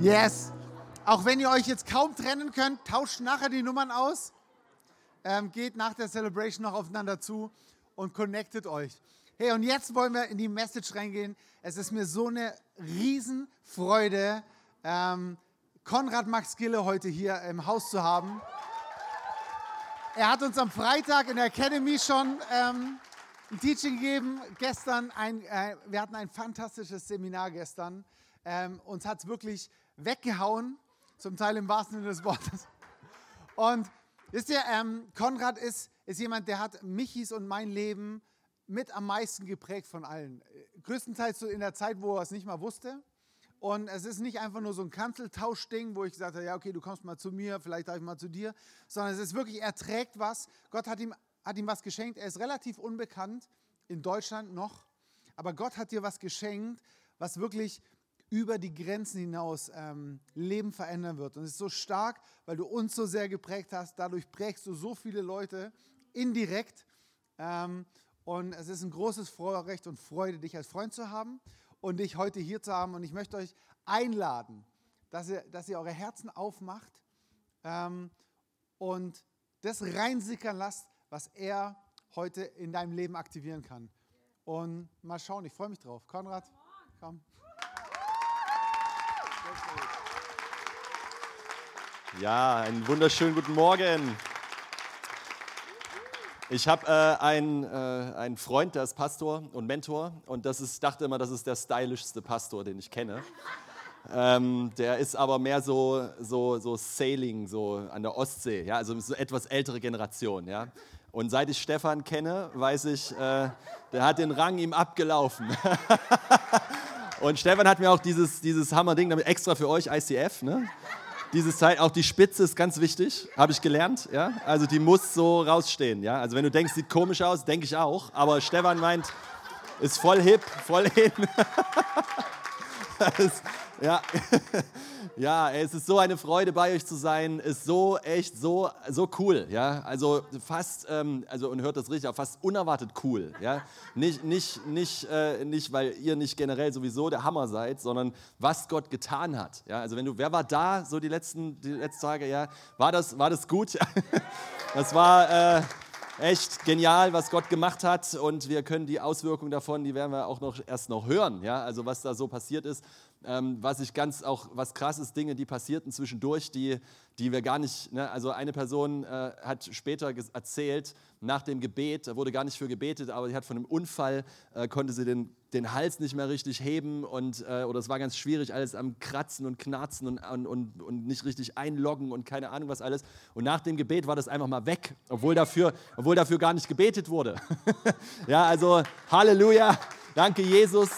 Yes. Auch wenn ihr euch jetzt kaum trennen könnt, tauscht nachher die Nummern aus. Ähm, geht nach der Celebration noch aufeinander zu und connectet euch. Hey, und jetzt wollen wir in die Message reingehen. Es ist mir so eine Riesenfreude, ähm, Konrad Max Gille heute hier im Haus zu haben. Er hat uns am Freitag in der Academy schon ähm, ein Teaching gegeben. Gestern, ein, äh, wir hatten ein fantastisches Seminar gestern. Ähm, uns hat es wirklich weggehauen, zum Teil im wahrsten Sinne des Wortes. Und wisst ihr, ähm, Konrad ist, ist jemand, der hat Michis und mein Leben mit am meisten geprägt von allen. Größtenteils so in der Zeit, wo er es nicht mal wusste. Und es ist nicht einfach nur so ein Kanzeltauschding, wo ich gesagt habe, ja, okay, du kommst mal zu mir, vielleicht darf ich mal zu dir, sondern es ist wirklich, er trägt was. Gott hat ihm, hat ihm was geschenkt. Er ist relativ unbekannt in Deutschland noch, aber Gott hat dir was geschenkt, was wirklich über die Grenzen hinaus ähm, Leben verändern wird. Und es ist so stark, weil du uns so sehr geprägt hast. Dadurch prägst du so viele Leute indirekt. Ähm, und es ist ein großes Vorrecht und Freude, dich als Freund zu haben und dich heute hier zu haben. Und ich möchte euch einladen, dass ihr, dass ihr eure Herzen aufmacht ähm, und das reinsickern lasst, was er heute in deinem Leben aktivieren kann. Und mal schauen, ich freue mich drauf. Konrad, komm. Ja, einen wunderschönen guten Morgen. Ich habe äh, einen, äh, einen Freund, der ist Pastor und Mentor und das ist, dachte immer, das ist der stylischste Pastor, den ich kenne. Ähm, der ist aber mehr so, so, so Sailing, so an der Ostsee, ja, also so etwas ältere Generation. Ja. Und seit ich Stefan kenne, weiß ich, äh, der hat den Rang ihm abgelaufen. und Stefan hat mir auch dieses, dieses Hammer-Ding extra für euch, ICF, ne? Diese Zeit, auch die Spitze ist ganz wichtig, habe ich gelernt. Ja? Also die muss so rausstehen. Ja? Also wenn du denkst, sieht komisch aus, denke ich auch. Aber Stefan meint, ist voll hip, voll hin. das, ja. ja, es ist so eine Freude bei euch zu sein, ist so echt so, so cool, ja, also fast, ähm, also und hört das richtig auf, fast unerwartet cool, ja, nicht, nicht, nicht, äh, nicht, weil ihr nicht generell sowieso der Hammer seid, sondern was Gott getan hat, ja, also wenn du, wer war da so die letzten, die letzten Tage, ja, war das, war das gut? das war, äh, echt genial, was Gott gemacht hat. Und wir können die Auswirkungen davon, die werden wir auch noch erst noch hören, ja, also was da so passiert ist. Ähm, was ich ganz auch, was krass ist, Dinge, die passierten zwischendurch, die, die wir gar nicht, ne, also eine Person äh, hat später erzählt, nach dem Gebet, da wurde gar nicht für gebetet, aber sie hat von einem Unfall, äh, konnte sie den, den Hals nicht mehr richtig heben und, äh, oder es war ganz schwierig, alles am Kratzen und Knarzen und, und, und, und nicht richtig einloggen und keine Ahnung was alles. Und nach dem Gebet war das einfach mal weg, obwohl dafür, obwohl dafür gar nicht gebetet wurde. ja, also Halleluja, danke Jesus.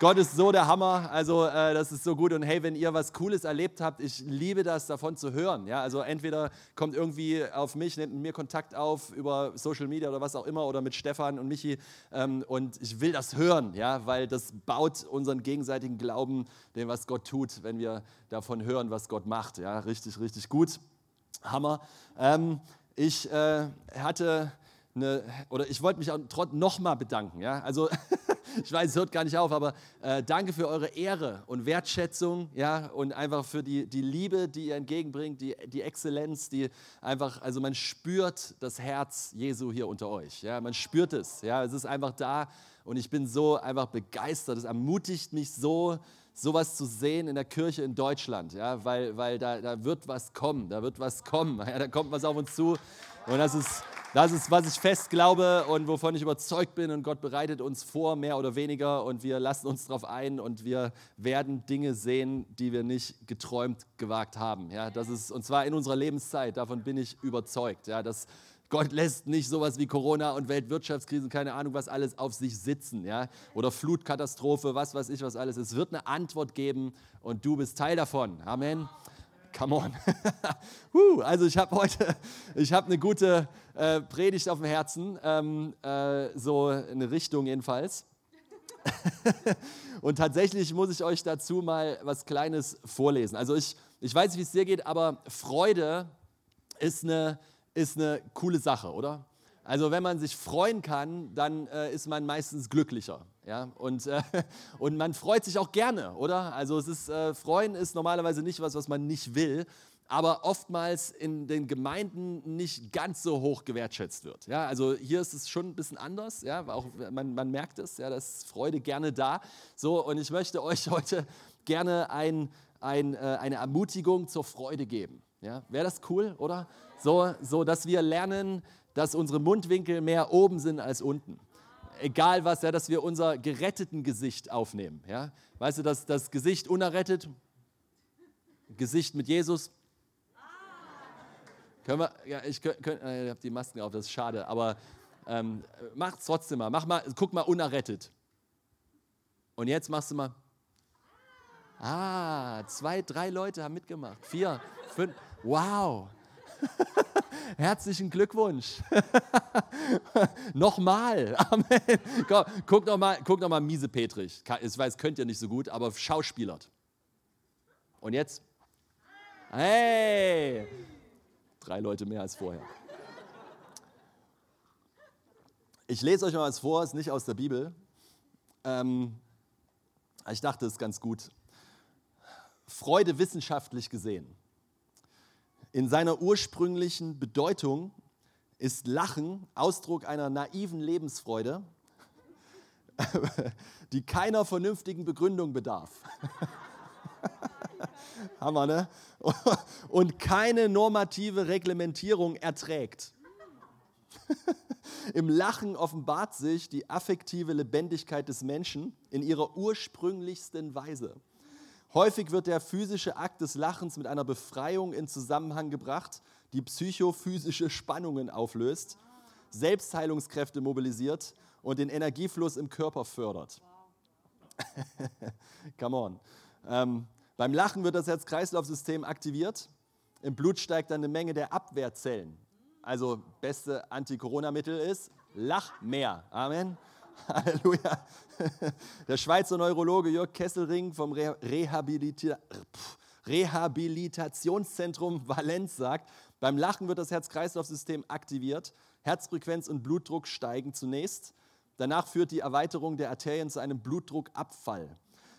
Gott ist so der Hammer, also äh, das ist so gut. Und hey, wenn ihr was Cooles erlebt habt, ich liebe das, davon zu hören. Ja? Also entweder kommt irgendwie auf mich, nehmt mit mir Kontakt auf über Social Media oder was auch immer oder mit Stefan und Michi ähm, und ich will das hören, ja? weil das baut unseren gegenseitigen Glauben, dem was Gott tut, wenn wir davon hören, was Gott macht. Ja? Richtig, richtig gut. Hammer. Ähm, ich äh, hatte eine, oder ich wollte mich auch nochmal bedanken. Ja? Also ich weiß, es hört gar nicht auf, aber äh, danke für eure Ehre und Wertschätzung, ja, und einfach für die, die Liebe, die ihr entgegenbringt, die, die Exzellenz, die einfach, also man spürt das Herz Jesu hier unter euch, ja, man spürt es, ja, es ist einfach da und ich bin so einfach begeistert, es ermutigt mich so, sowas zu sehen in der Kirche in Deutschland, ja, weil, weil da, da wird was kommen, da wird was kommen, ja, da kommt was auf uns zu und das ist das ist, was ich fest glaube und wovon ich überzeugt bin. Und Gott bereitet uns vor, mehr oder weniger. Und wir lassen uns darauf ein und wir werden Dinge sehen, die wir nicht geträumt gewagt haben. Ja, das ist, und zwar in unserer Lebenszeit. Davon bin ich überzeugt. Ja, dass Gott lässt nicht sowas wie Corona und Weltwirtschaftskrise, keine Ahnung, was alles auf sich sitzen. Ja? Oder Flutkatastrophe, was weiß ich, was alles. Es wird eine Antwort geben und du bist Teil davon. Amen. Come on. also ich habe heute, ich habe eine gute äh, Predigt auf dem Herzen, ähm, äh, so eine Richtung jedenfalls. Und tatsächlich muss ich euch dazu mal was Kleines vorlesen. Also ich, ich weiß nicht, wie es dir geht, aber Freude ist eine, ist eine coole Sache, oder? Also wenn man sich freuen kann, dann äh, ist man meistens glücklicher. Ja? Und, äh, und man freut sich auch gerne, oder? Also es ist, äh, Freuen ist normalerweise nicht was, was man nicht will, aber oftmals in den Gemeinden nicht ganz so hoch gewertschätzt wird. Ja? Also hier ist es schon ein bisschen anders, ja? auch man, man merkt es, ja, da ist Freude gerne da. So, und ich möchte euch heute gerne ein, ein, äh, eine Ermutigung zur Freude geben. Ja? Wäre das cool, oder? So, so, dass wir lernen, dass unsere Mundwinkel mehr oben sind als unten. Egal was, ja, dass wir unser geretteten Gesicht aufnehmen. Ja? Weißt du, dass das Gesicht unerrettet, Gesicht mit Jesus. Können wir, ja, ich, könnt, äh, ich habe die Masken auf, das ist schade, aber ähm, es trotzdem mal. Mach mal, guck mal unerrettet. Und jetzt machst du mal. Ah, zwei, drei Leute haben mitgemacht. Vier, fünf. Wow. Herzlichen Glückwunsch. nochmal. Amen. Komm, guck nochmal guck noch Miese Petrich. Ich weiß, könnt ihr nicht so gut, aber schauspielert. Und jetzt? Hey! Drei Leute mehr als vorher. Ich lese euch mal was vor, ist nicht aus der Bibel. Ähm, ich dachte, es ist ganz gut. Freude wissenschaftlich gesehen. In seiner ursprünglichen Bedeutung ist Lachen Ausdruck einer naiven Lebensfreude, die keiner vernünftigen Begründung bedarf. Hammer, ne? Und keine normative Reglementierung erträgt. Im Lachen offenbart sich die affektive Lebendigkeit des Menschen in ihrer ursprünglichsten Weise. Häufig wird der physische Akt des Lachens mit einer Befreiung in Zusammenhang gebracht, die psychophysische Spannungen auflöst, Selbstheilungskräfte mobilisiert und den Energiefluss im Körper fördert. Come on. Ähm, beim Lachen wird das Herz-Kreislauf-System aktiviert. Im Blut steigt dann eine Menge der Abwehrzellen. Also beste Anti-Corona-Mittel ist Lach mehr. Amen. Halleluja. Der Schweizer Neurologe Jörg Kesselring vom Rehabilita Rehabilitationszentrum Valenz sagt, beim Lachen wird das Herz-Kreislauf-System aktiviert, Herzfrequenz und Blutdruck steigen zunächst. Danach führt die Erweiterung der Arterien zu einem Blutdruckabfall.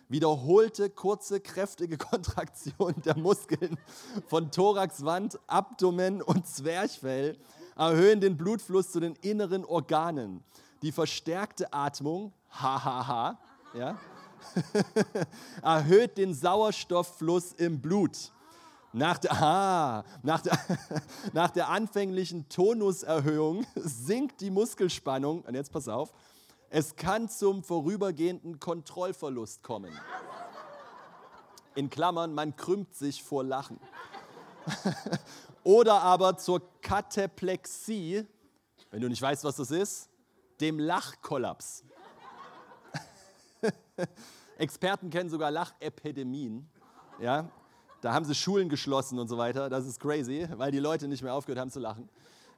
Wiederholte, kurze, kräftige Kontraktion der Muskeln von Thoraxwand, Abdomen und Zwerchfell erhöhen den Blutfluss zu den inneren Organen die verstärkte Atmung, hahaha, ja, erhöht den Sauerstofffluss im Blut. Nach der, ah, nach, der, nach der anfänglichen Tonuserhöhung sinkt die Muskelspannung, und jetzt pass auf, es kann zum vorübergehenden Kontrollverlust kommen. In Klammern, man krümmt sich vor Lachen. Oder aber zur Kataplexie, wenn du nicht weißt, was das ist, dem Lachkollaps. Experten kennen sogar Lachepidemien. Ja? Da haben sie Schulen geschlossen und so weiter. Das ist crazy, weil die Leute nicht mehr aufgehört haben zu lachen.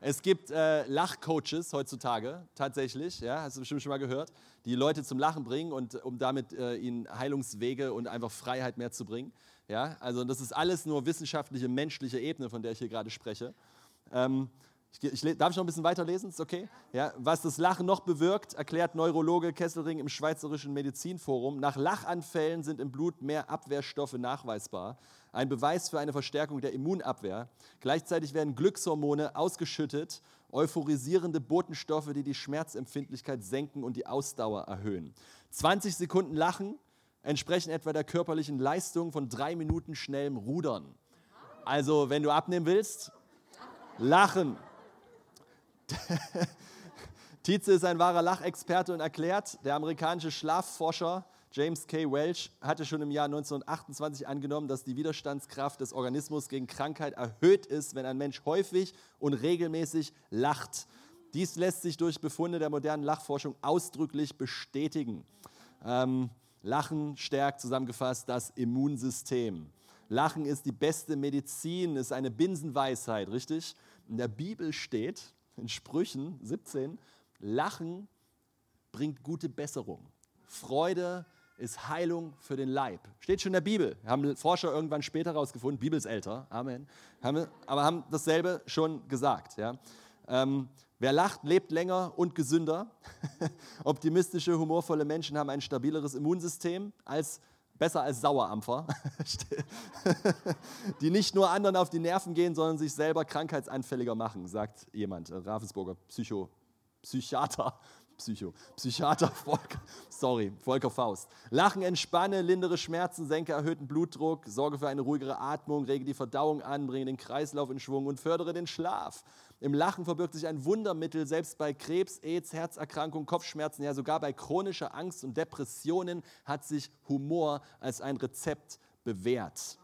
Es gibt äh, Lachcoaches heutzutage, tatsächlich, ja, hast du bestimmt schon mal gehört, die Leute zum Lachen bringen und um damit äh, ihnen Heilungswege und einfach Freiheit mehr zu bringen. Ja, also das ist alles nur wissenschaftliche, menschliche Ebene, von der ich hier gerade spreche. Ähm, ich, ich, darf ich noch ein bisschen weiterlesen? Ist okay? Ja, was das Lachen noch bewirkt, erklärt Neurologe Kesselring im Schweizerischen Medizinforum. Nach Lachanfällen sind im Blut mehr Abwehrstoffe nachweisbar. Ein Beweis für eine Verstärkung der Immunabwehr. Gleichzeitig werden Glückshormone ausgeschüttet, euphorisierende Botenstoffe, die die Schmerzempfindlichkeit senken und die Ausdauer erhöhen. 20 Sekunden Lachen entsprechen etwa der körperlichen Leistung von drei Minuten schnellem Rudern. Also, wenn du abnehmen willst, lachen. Tietze ist ein wahrer Lachexperte und erklärt, der amerikanische Schlafforscher James K. Welch hatte schon im Jahr 1928 angenommen, dass die Widerstandskraft des Organismus gegen Krankheit erhöht ist, wenn ein Mensch häufig und regelmäßig lacht. Dies lässt sich durch Befunde der modernen Lachforschung ausdrücklich bestätigen. Ähm, Lachen stärkt zusammengefasst das Immunsystem. Lachen ist die beste Medizin, ist eine Binsenweisheit, richtig? In der Bibel steht, in Sprüchen 17, Lachen bringt gute Besserung. Freude ist Heilung für den Leib. Steht schon in der Bibel. Haben Forscher irgendwann später herausgefunden, Bibel ist älter, Amen. Aber haben dasselbe schon gesagt. Ja? Ähm, wer lacht, lebt länger und gesünder. Optimistische, humorvolle Menschen haben ein stabileres Immunsystem als besser als Sauerampfer, die nicht nur anderen auf die Nerven gehen, sondern sich selber krankheitsanfälliger machen, sagt jemand, Ravensburger Psycho, Psychiater. Psycho. Psychiater Volker, sorry, Volker Faust. Lachen entspanne, lindere Schmerzen, senke erhöhten Blutdruck, sorge für eine ruhigere Atmung, rege die Verdauung an, bringe den Kreislauf in Schwung und fördere den Schlaf. Im Lachen verbirgt sich ein Wundermittel, selbst bei Krebs, AIDS, Herzerkrankungen, Kopfschmerzen, ja sogar bei chronischer Angst und Depressionen hat sich Humor als ein Rezept bewährt.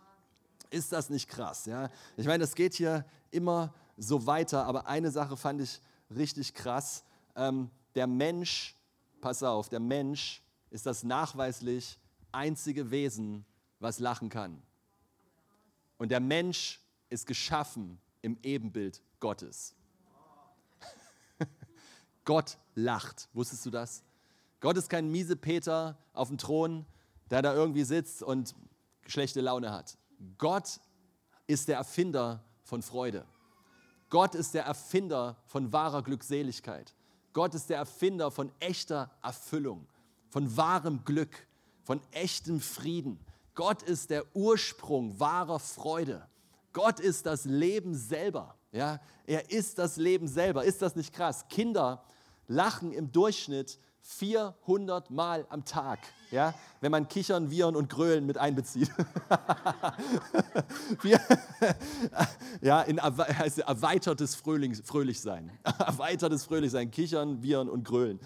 Ist das nicht krass? Ja? Ich meine, das geht hier immer so weiter, aber eine Sache fand ich richtig krass. Ähm, der Mensch, pass auf, der Mensch ist das nachweislich einzige Wesen, was lachen kann. Und der Mensch ist geschaffen im Ebenbild Gottes. Gott lacht. Wusstest du das? Gott ist kein miese Peter auf dem Thron, der da irgendwie sitzt und schlechte Laune hat. Gott ist der Erfinder von Freude. Gott ist der Erfinder von wahrer Glückseligkeit. Gott ist der Erfinder von echter Erfüllung, von wahrem Glück, von echtem Frieden. Gott ist der Ursprung wahrer Freude. Gott ist das Leben selber. Ja, er ist das Leben selber. Ist das nicht krass? Kinder lachen im Durchschnitt 400 Mal am Tag, ja, wenn man Kichern, Viren und Grölen mit einbezieht. ja, in erweitertes Fröhlich, Fröhlichsein. Erweitertes Fröhlichsein, Kichern, Viren und Grölen.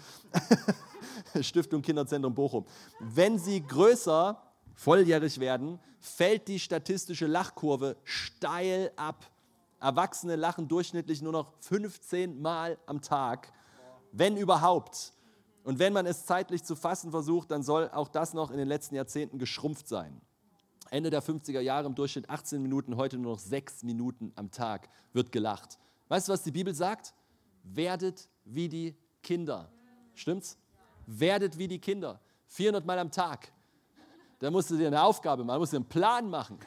Stiftung Kinderzentrum Bochum. Wenn sie größer, volljährig werden, fällt die statistische Lachkurve steil ab. Erwachsene lachen durchschnittlich nur noch 15 Mal am Tag, wenn überhaupt. Und wenn man es zeitlich zu fassen versucht, dann soll auch das noch in den letzten Jahrzehnten geschrumpft sein. Ende der 50er Jahre im Durchschnitt 18 Minuten, heute nur noch 6 Minuten am Tag wird gelacht. Weißt du, was die Bibel sagt? Werdet wie die Kinder. Stimmt's? Werdet wie die Kinder. 400 Mal am Tag. Da musst du dir eine Aufgabe machen, musst du einen Plan machen.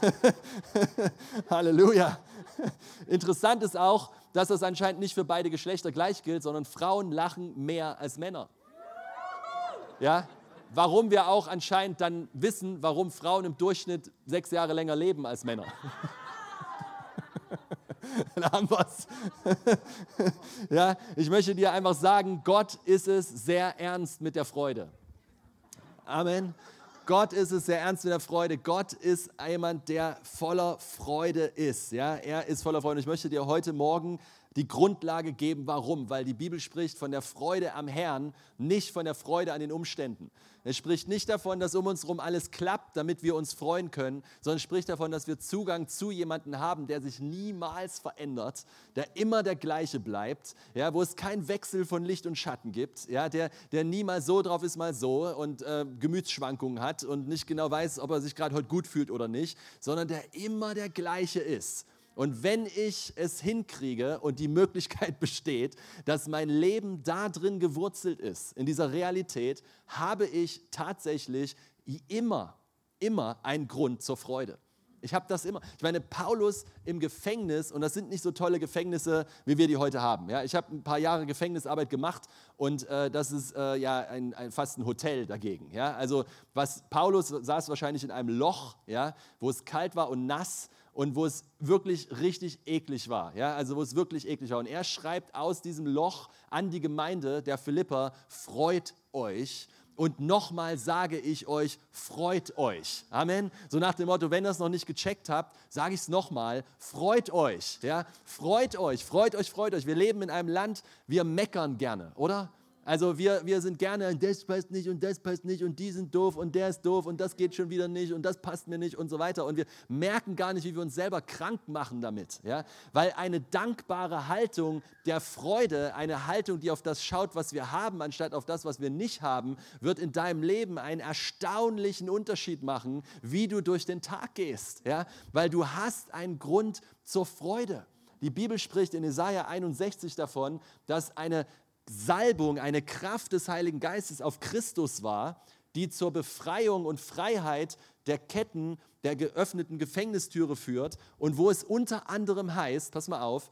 Halleluja. Interessant ist auch, dass das anscheinend nicht für beide Geschlechter gleich gilt, sondern Frauen lachen mehr als Männer. Ja? Warum wir auch anscheinend dann wissen, warum Frauen im Durchschnitt sechs Jahre länger leben als Männer. dann haben wir's. ja, ich möchte dir einfach sagen, Gott ist es sehr ernst mit der Freude. Amen. Gott ist es sehr ernst mit der Freude. Gott ist jemand, der voller Freude ist. Ja, er ist voller Freude. Ich möchte dir heute Morgen die Grundlage geben, warum. Weil die Bibel spricht von der Freude am Herrn, nicht von der Freude an den Umständen. Es spricht nicht davon, dass um uns herum alles klappt, damit wir uns freuen können, sondern spricht davon, dass wir Zugang zu jemandem haben, der sich niemals verändert, der immer der gleiche bleibt, ja, wo es keinen Wechsel von Licht und Schatten gibt, ja, der, der nie so drauf ist, mal so und äh, Gemütsschwankungen hat und nicht genau weiß, ob er sich gerade heute gut fühlt oder nicht, sondern der immer der gleiche ist. Und wenn ich es hinkriege und die Möglichkeit besteht, dass mein Leben da drin gewurzelt ist, in dieser Realität, habe ich tatsächlich immer, immer einen Grund zur Freude. Ich habe das immer. Ich meine, Paulus im Gefängnis, und das sind nicht so tolle Gefängnisse, wie wir die heute haben. Ja, ich habe ein paar Jahre Gefängnisarbeit gemacht und äh, das ist äh, ja ein, ein, fast ein Hotel dagegen. Ja, also was Paulus saß wahrscheinlich in einem Loch, ja, wo es kalt war und nass und wo es wirklich richtig eklig war. Ja? Also wo es wirklich eklig war. Und er schreibt aus diesem Loch an die Gemeinde der Philipper, freut euch. Und nochmal sage ich euch, freut euch. Amen. So nach dem Motto, wenn ihr es noch nicht gecheckt habt, sage ich es nochmal, freut euch. Ja? Freut euch, freut euch, freut euch. Wir leben in einem Land, wir meckern gerne, oder? Also wir, wir sind gerne, das passt nicht und das passt nicht und die sind doof und der ist doof und das geht schon wieder nicht und das passt mir nicht und so weiter. Und wir merken gar nicht, wie wir uns selber krank machen damit. Ja? Weil eine dankbare Haltung der Freude, eine Haltung, die auf das schaut, was wir haben, anstatt auf das, was wir nicht haben, wird in deinem Leben einen erstaunlichen Unterschied machen, wie du durch den Tag gehst. Ja? Weil du hast einen Grund zur Freude. Die Bibel spricht in Jesaja 61 davon, dass eine Salbung, eine Kraft des Heiligen Geistes auf Christus war, die zur Befreiung und Freiheit der Ketten der geöffneten Gefängnistüre führt und wo es unter anderem heißt, pass mal auf,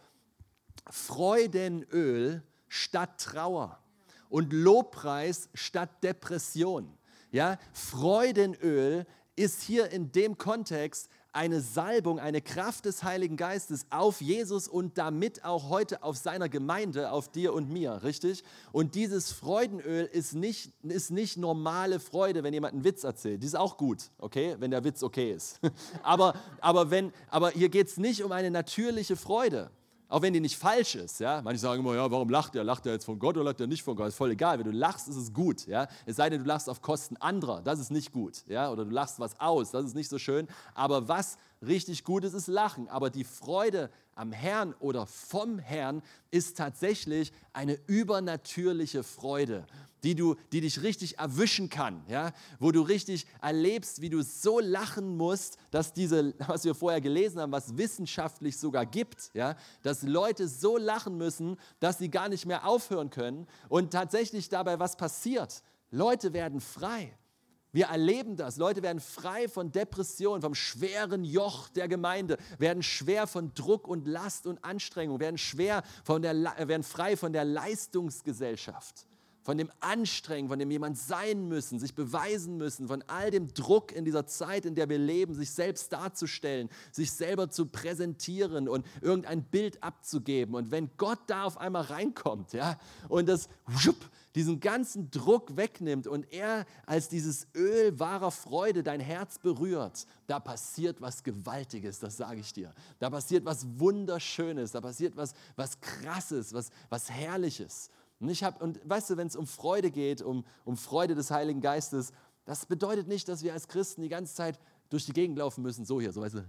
Freudenöl statt Trauer und Lobpreis statt Depression. Ja, Freudenöl ist hier in dem Kontext eine Salbung, eine Kraft des Heiligen Geistes auf Jesus und damit auch heute auf seiner Gemeinde, auf dir und mir, richtig? Und dieses Freudenöl ist nicht, ist nicht normale Freude, wenn jemand einen Witz erzählt. Die ist auch gut, okay, wenn der Witz okay ist. aber, aber, wenn, aber hier geht es nicht um eine natürliche Freude. Auch wenn die nicht falsch ist. Ja? Manche sagen immer, ja, warum lacht er? Lacht er jetzt von Gott oder lacht er nicht von Gott? Ist voll egal. Wenn du lachst, ist es gut. Ja? Es sei denn, du lachst auf Kosten anderer. Das ist nicht gut. Ja? Oder du lachst was aus. Das ist nicht so schön. Aber was richtig gut ist, ist Lachen. Aber die Freude am Herrn oder vom Herrn ist tatsächlich eine übernatürliche Freude die, du, die dich richtig erwischen kann, ja? wo du richtig erlebst, wie du so lachen musst, dass diese, was wir vorher gelesen haben, was wissenschaftlich sogar gibt, ja? dass Leute so lachen müssen, dass sie gar nicht mehr aufhören können und tatsächlich dabei was passiert. Leute werden frei. Wir erleben das. Leute werden frei von Depressionen, vom schweren Joch der Gemeinde, werden schwer von Druck und Last und Anstrengung, werden, schwer von der, werden frei von der Leistungsgesellschaft von dem Anstrengen, von dem jemand sein müssen, sich beweisen müssen, von all dem Druck in dieser Zeit, in der wir leben, sich selbst darzustellen, sich selber zu präsentieren und irgendein Bild abzugeben. Und wenn Gott da auf einmal reinkommt, ja, und das schupp, diesen ganzen Druck wegnimmt und er als dieses Öl wahrer Freude dein Herz berührt, da passiert was Gewaltiges, das sage ich dir. Da passiert was Wunderschönes, da passiert was, was Krasses, was, was Herrliches. Und, ich hab, und weißt du, wenn es um Freude geht, um, um Freude des Heiligen Geistes, das bedeutet nicht, dass wir als Christen die ganze Zeit durch die Gegend laufen müssen, so hier, so weißt du.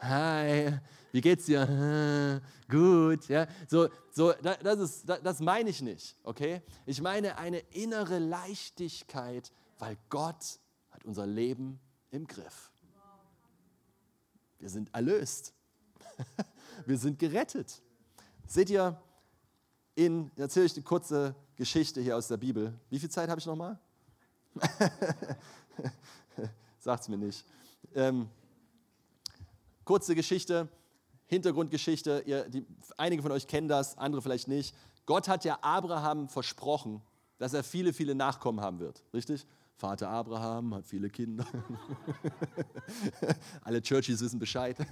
Hi, wie geht's dir? Gut, ja. So, so, das, ist, das meine ich nicht, okay? Ich meine eine innere Leichtigkeit, weil Gott hat unser Leben im Griff. Wir sind erlöst. Wir sind gerettet. Seht ihr, in, erzähle ich eine kurze Geschichte hier aus der Bibel. Wie viel Zeit habe ich nochmal? Sagt es mir nicht. Ähm, kurze Geschichte, Hintergrundgeschichte. Ihr, die, einige von euch kennen das, andere vielleicht nicht. Gott hat ja Abraham versprochen, dass er viele, viele Nachkommen haben wird. Richtig? Vater Abraham hat viele Kinder. Alle Churchies wissen Bescheid.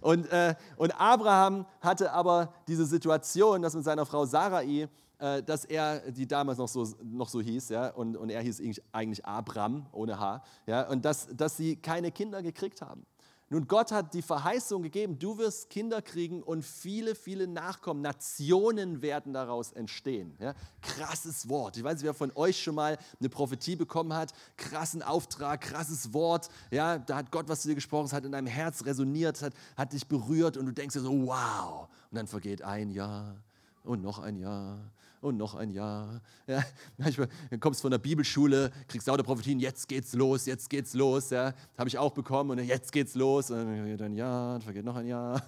und, äh, und Abraham hatte aber diese Situation, dass mit seiner Frau Sarai, äh, dass er, die damals noch so, noch so hieß, ja, und, und er hieß eigentlich Abram ohne H, ja, und dass, dass sie keine Kinder gekriegt haben. Nun, Gott hat die Verheißung gegeben, du wirst Kinder kriegen und viele, viele Nachkommen, Nationen werden daraus entstehen. Ja? Krasses Wort. Ich weiß nicht, wer von euch schon mal eine Prophetie bekommen hat. Krassen Auftrag, krasses Wort. Ja? Da hat Gott was zu dir gesprochen, es hat in deinem Herz resoniert, hat, hat dich berührt und du denkst dir so, wow. Und dann vergeht ein Jahr und noch ein Jahr und noch ein Jahr. Ja, manchmal kommst du von der Bibelschule, kriegst lauter Prophetien, jetzt geht's los, jetzt geht's los. Ja, habe ich auch bekommen und jetzt geht's los. Und dann vergeht ein Jahr, dann vergeht noch ein Jahr.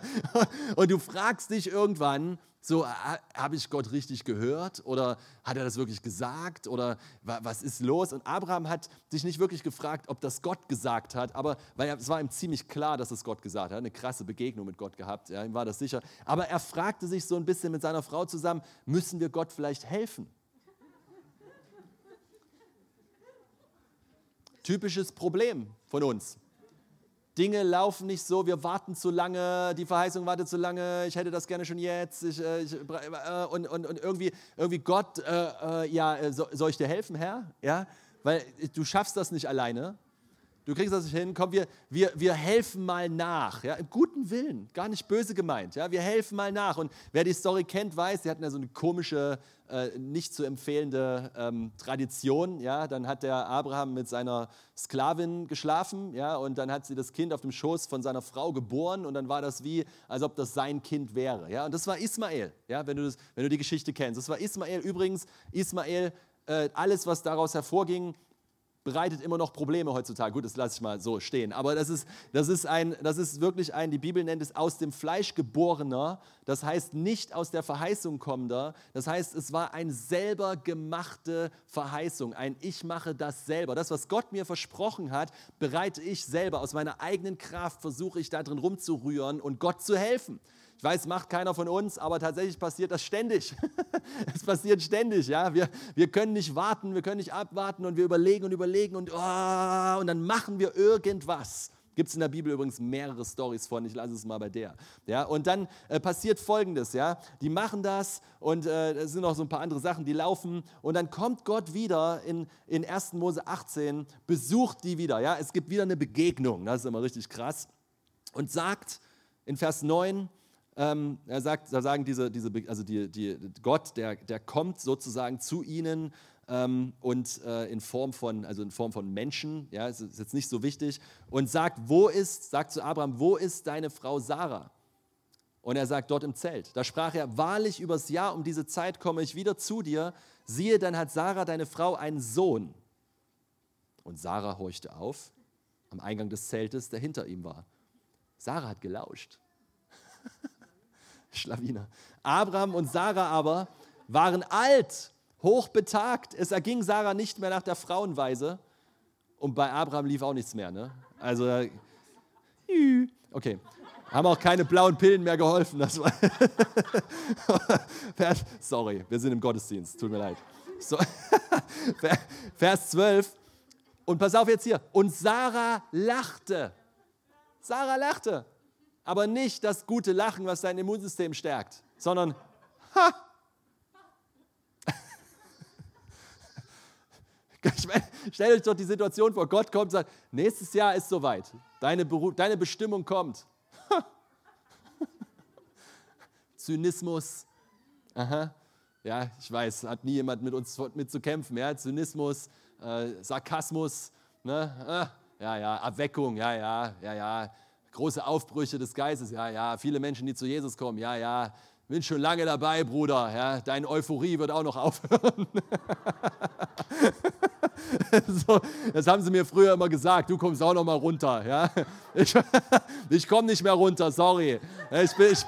und du fragst dich irgendwann, so, habe ich Gott richtig gehört oder hat er das wirklich gesagt oder was ist los? Und Abraham hat sich nicht wirklich gefragt, ob das Gott gesagt hat, aber weil es war ihm ziemlich klar, dass es Gott gesagt hat. Eine krasse Begegnung mit Gott gehabt, ja, ihm war das sicher. Aber er fragte sich so ein bisschen mit seiner Frau zusammen, müssen wir Gott vielleicht helfen? Typisches Problem von uns. Dinge laufen nicht so, wir warten zu lange, die Verheißung wartet zu lange, ich hätte das gerne schon jetzt. Ich, äh, ich, äh, und, und, und irgendwie, irgendwie Gott, äh, äh ja, so, soll ich dir helfen, Herr? Ja, weil du schaffst das nicht alleine. Du kriegst das nicht hin. Komm, wir, wir, wir helfen mal nach. Ja? Im guten Willen, gar nicht böse gemeint. Ja? Wir helfen mal nach. Und wer die Story kennt, weiß, sie hatten ja so eine komische, äh, nicht zu empfehlende ähm, Tradition. Ja? Dann hat der Abraham mit seiner Sklavin geschlafen ja? und dann hat sie das Kind auf dem Schoß von seiner Frau geboren und dann war das wie, als ob das sein Kind wäre. Ja? Und das war Ismael, ja? wenn, du das, wenn du die Geschichte kennst. Das war Ismael. Übrigens, Ismael, äh, alles, was daraus hervorging, bereitet immer noch Probleme heutzutage. Gut, das lasse ich mal so stehen. Aber das ist, das ist, ein, das ist wirklich ein, die Bibel nennt es aus dem Fleisch geborener, das heißt nicht aus der Verheißung kommender. Das heißt, es war ein selber gemachte Verheißung, ein Ich mache das selber. Das, was Gott mir versprochen hat, bereite ich selber. Aus meiner eigenen Kraft versuche ich da drin rumzurühren und Gott zu helfen. Ich weiß, macht keiner von uns, aber tatsächlich passiert das ständig. es passiert ständig, ja. Wir, wir können nicht warten, wir können nicht abwarten und wir überlegen und überlegen und, oh, und dann machen wir irgendwas. Gibt es in der Bibel übrigens mehrere Stories von, ich lasse es mal bei der. Ja, und dann äh, passiert folgendes, ja, die machen das und äh, es sind noch so ein paar andere Sachen, die laufen und dann kommt Gott wieder in, in 1. Mose 18, besucht die wieder, ja, es gibt wieder eine Begegnung, das ist immer richtig krass und sagt in Vers 9, ähm, er sagt, da sagen diese, diese also die, die, Gott, der, der kommt sozusagen zu ihnen ähm, und äh, in Form von, also in Form von Menschen, ja, ist, ist jetzt nicht so wichtig, und sagt, wo ist, sagt zu Abraham, wo ist deine Frau Sarah? Und er sagt, dort im Zelt. Da sprach er, wahrlich übers Jahr um diese Zeit komme ich wieder zu dir. Siehe, dann hat Sarah, deine Frau, einen Sohn. Und Sarah horchte auf am Eingang des Zeltes, der hinter ihm war. Sarah hat gelauscht. Schlawiner. Abraham und Sarah aber waren alt, hochbetagt. Es erging Sarah nicht mehr nach der Frauenweise. Und bei Abraham lief auch nichts mehr. Ne? Also, okay. Haben auch keine blauen Pillen mehr geholfen. Das war Sorry, wir sind im Gottesdienst. Tut mir leid. So. Vers 12. Und pass auf jetzt hier. Und Sarah lachte. Sarah lachte aber nicht das gute Lachen, was dein Immunsystem stärkt, sondern ha. Stell euch doch die Situation vor, Gott kommt und sagt, nächstes Jahr ist soweit, deine, deine Bestimmung kommt. Zynismus, aha, ja, ich weiß, hat nie jemand mit uns mit zu kämpfen, ja, Zynismus, äh, Sarkasmus, ne? Ah, ja, ja, Abweckung, ja, ja, ja, ja, große Aufbrüche des Geistes. Ja, ja, viele Menschen, die zu Jesus kommen. Ja, ja, bin schon lange dabei, Bruder. Ja, deine Euphorie wird auch noch aufhören. so, das haben sie mir früher immer gesagt. Du kommst auch noch mal runter. Ja? Ich, ich komme nicht mehr runter, sorry. Ich, ich,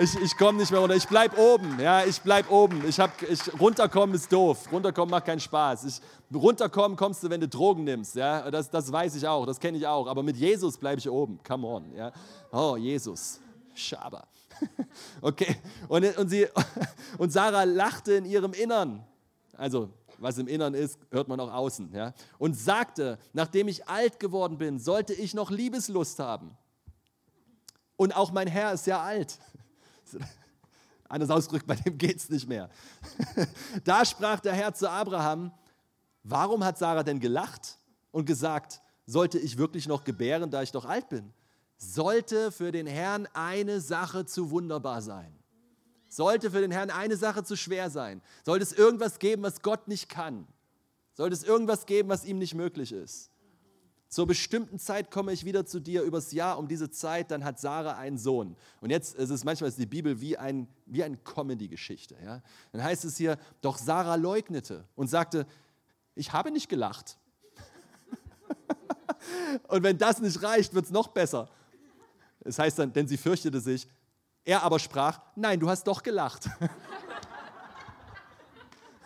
ich, ich komme nicht mehr runter. Ich bleibe oben. Ja? Ich bleibe oben. Ich hab, ich, runterkommen ist doof. Runterkommen macht keinen Spaß. Ich, runterkommen kommst du, wenn du Drogen nimmst. Ja? Das, das weiß ich auch. Das kenne ich auch. Aber mit Jesus bleibe ich oben. Come on. Ja? Oh, Jesus. Schaber. Okay. Und, und, sie, und Sarah lachte in ihrem Innern. Also was im Innern ist, hört man auch außen. Ja? Und sagte, nachdem ich alt geworden bin, sollte ich noch Liebeslust haben. Und auch mein Herr ist ja alt. Anders ausgedrückt, bei dem geht es nicht mehr. da sprach der Herr zu Abraham, warum hat Sarah denn gelacht und gesagt, sollte ich wirklich noch gebären, da ich doch alt bin? Sollte für den Herrn eine Sache zu wunderbar sein. Sollte für den Herrn eine Sache zu schwer sein? Sollte es irgendwas geben, was Gott nicht kann? Sollte es irgendwas geben, was ihm nicht möglich ist? Zur bestimmten Zeit komme ich wieder zu dir übers Jahr um diese Zeit, dann hat Sarah einen Sohn. Und jetzt ist es manchmal ist die Bibel wie ein wie eine Comedy-Geschichte. Ja? Dann heißt es hier, doch Sarah leugnete und sagte, ich habe nicht gelacht. und wenn das nicht reicht, wird es noch besser. Es heißt dann, denn sie fürchtete sich, er aber sprach, nein, du hast doch gelacht.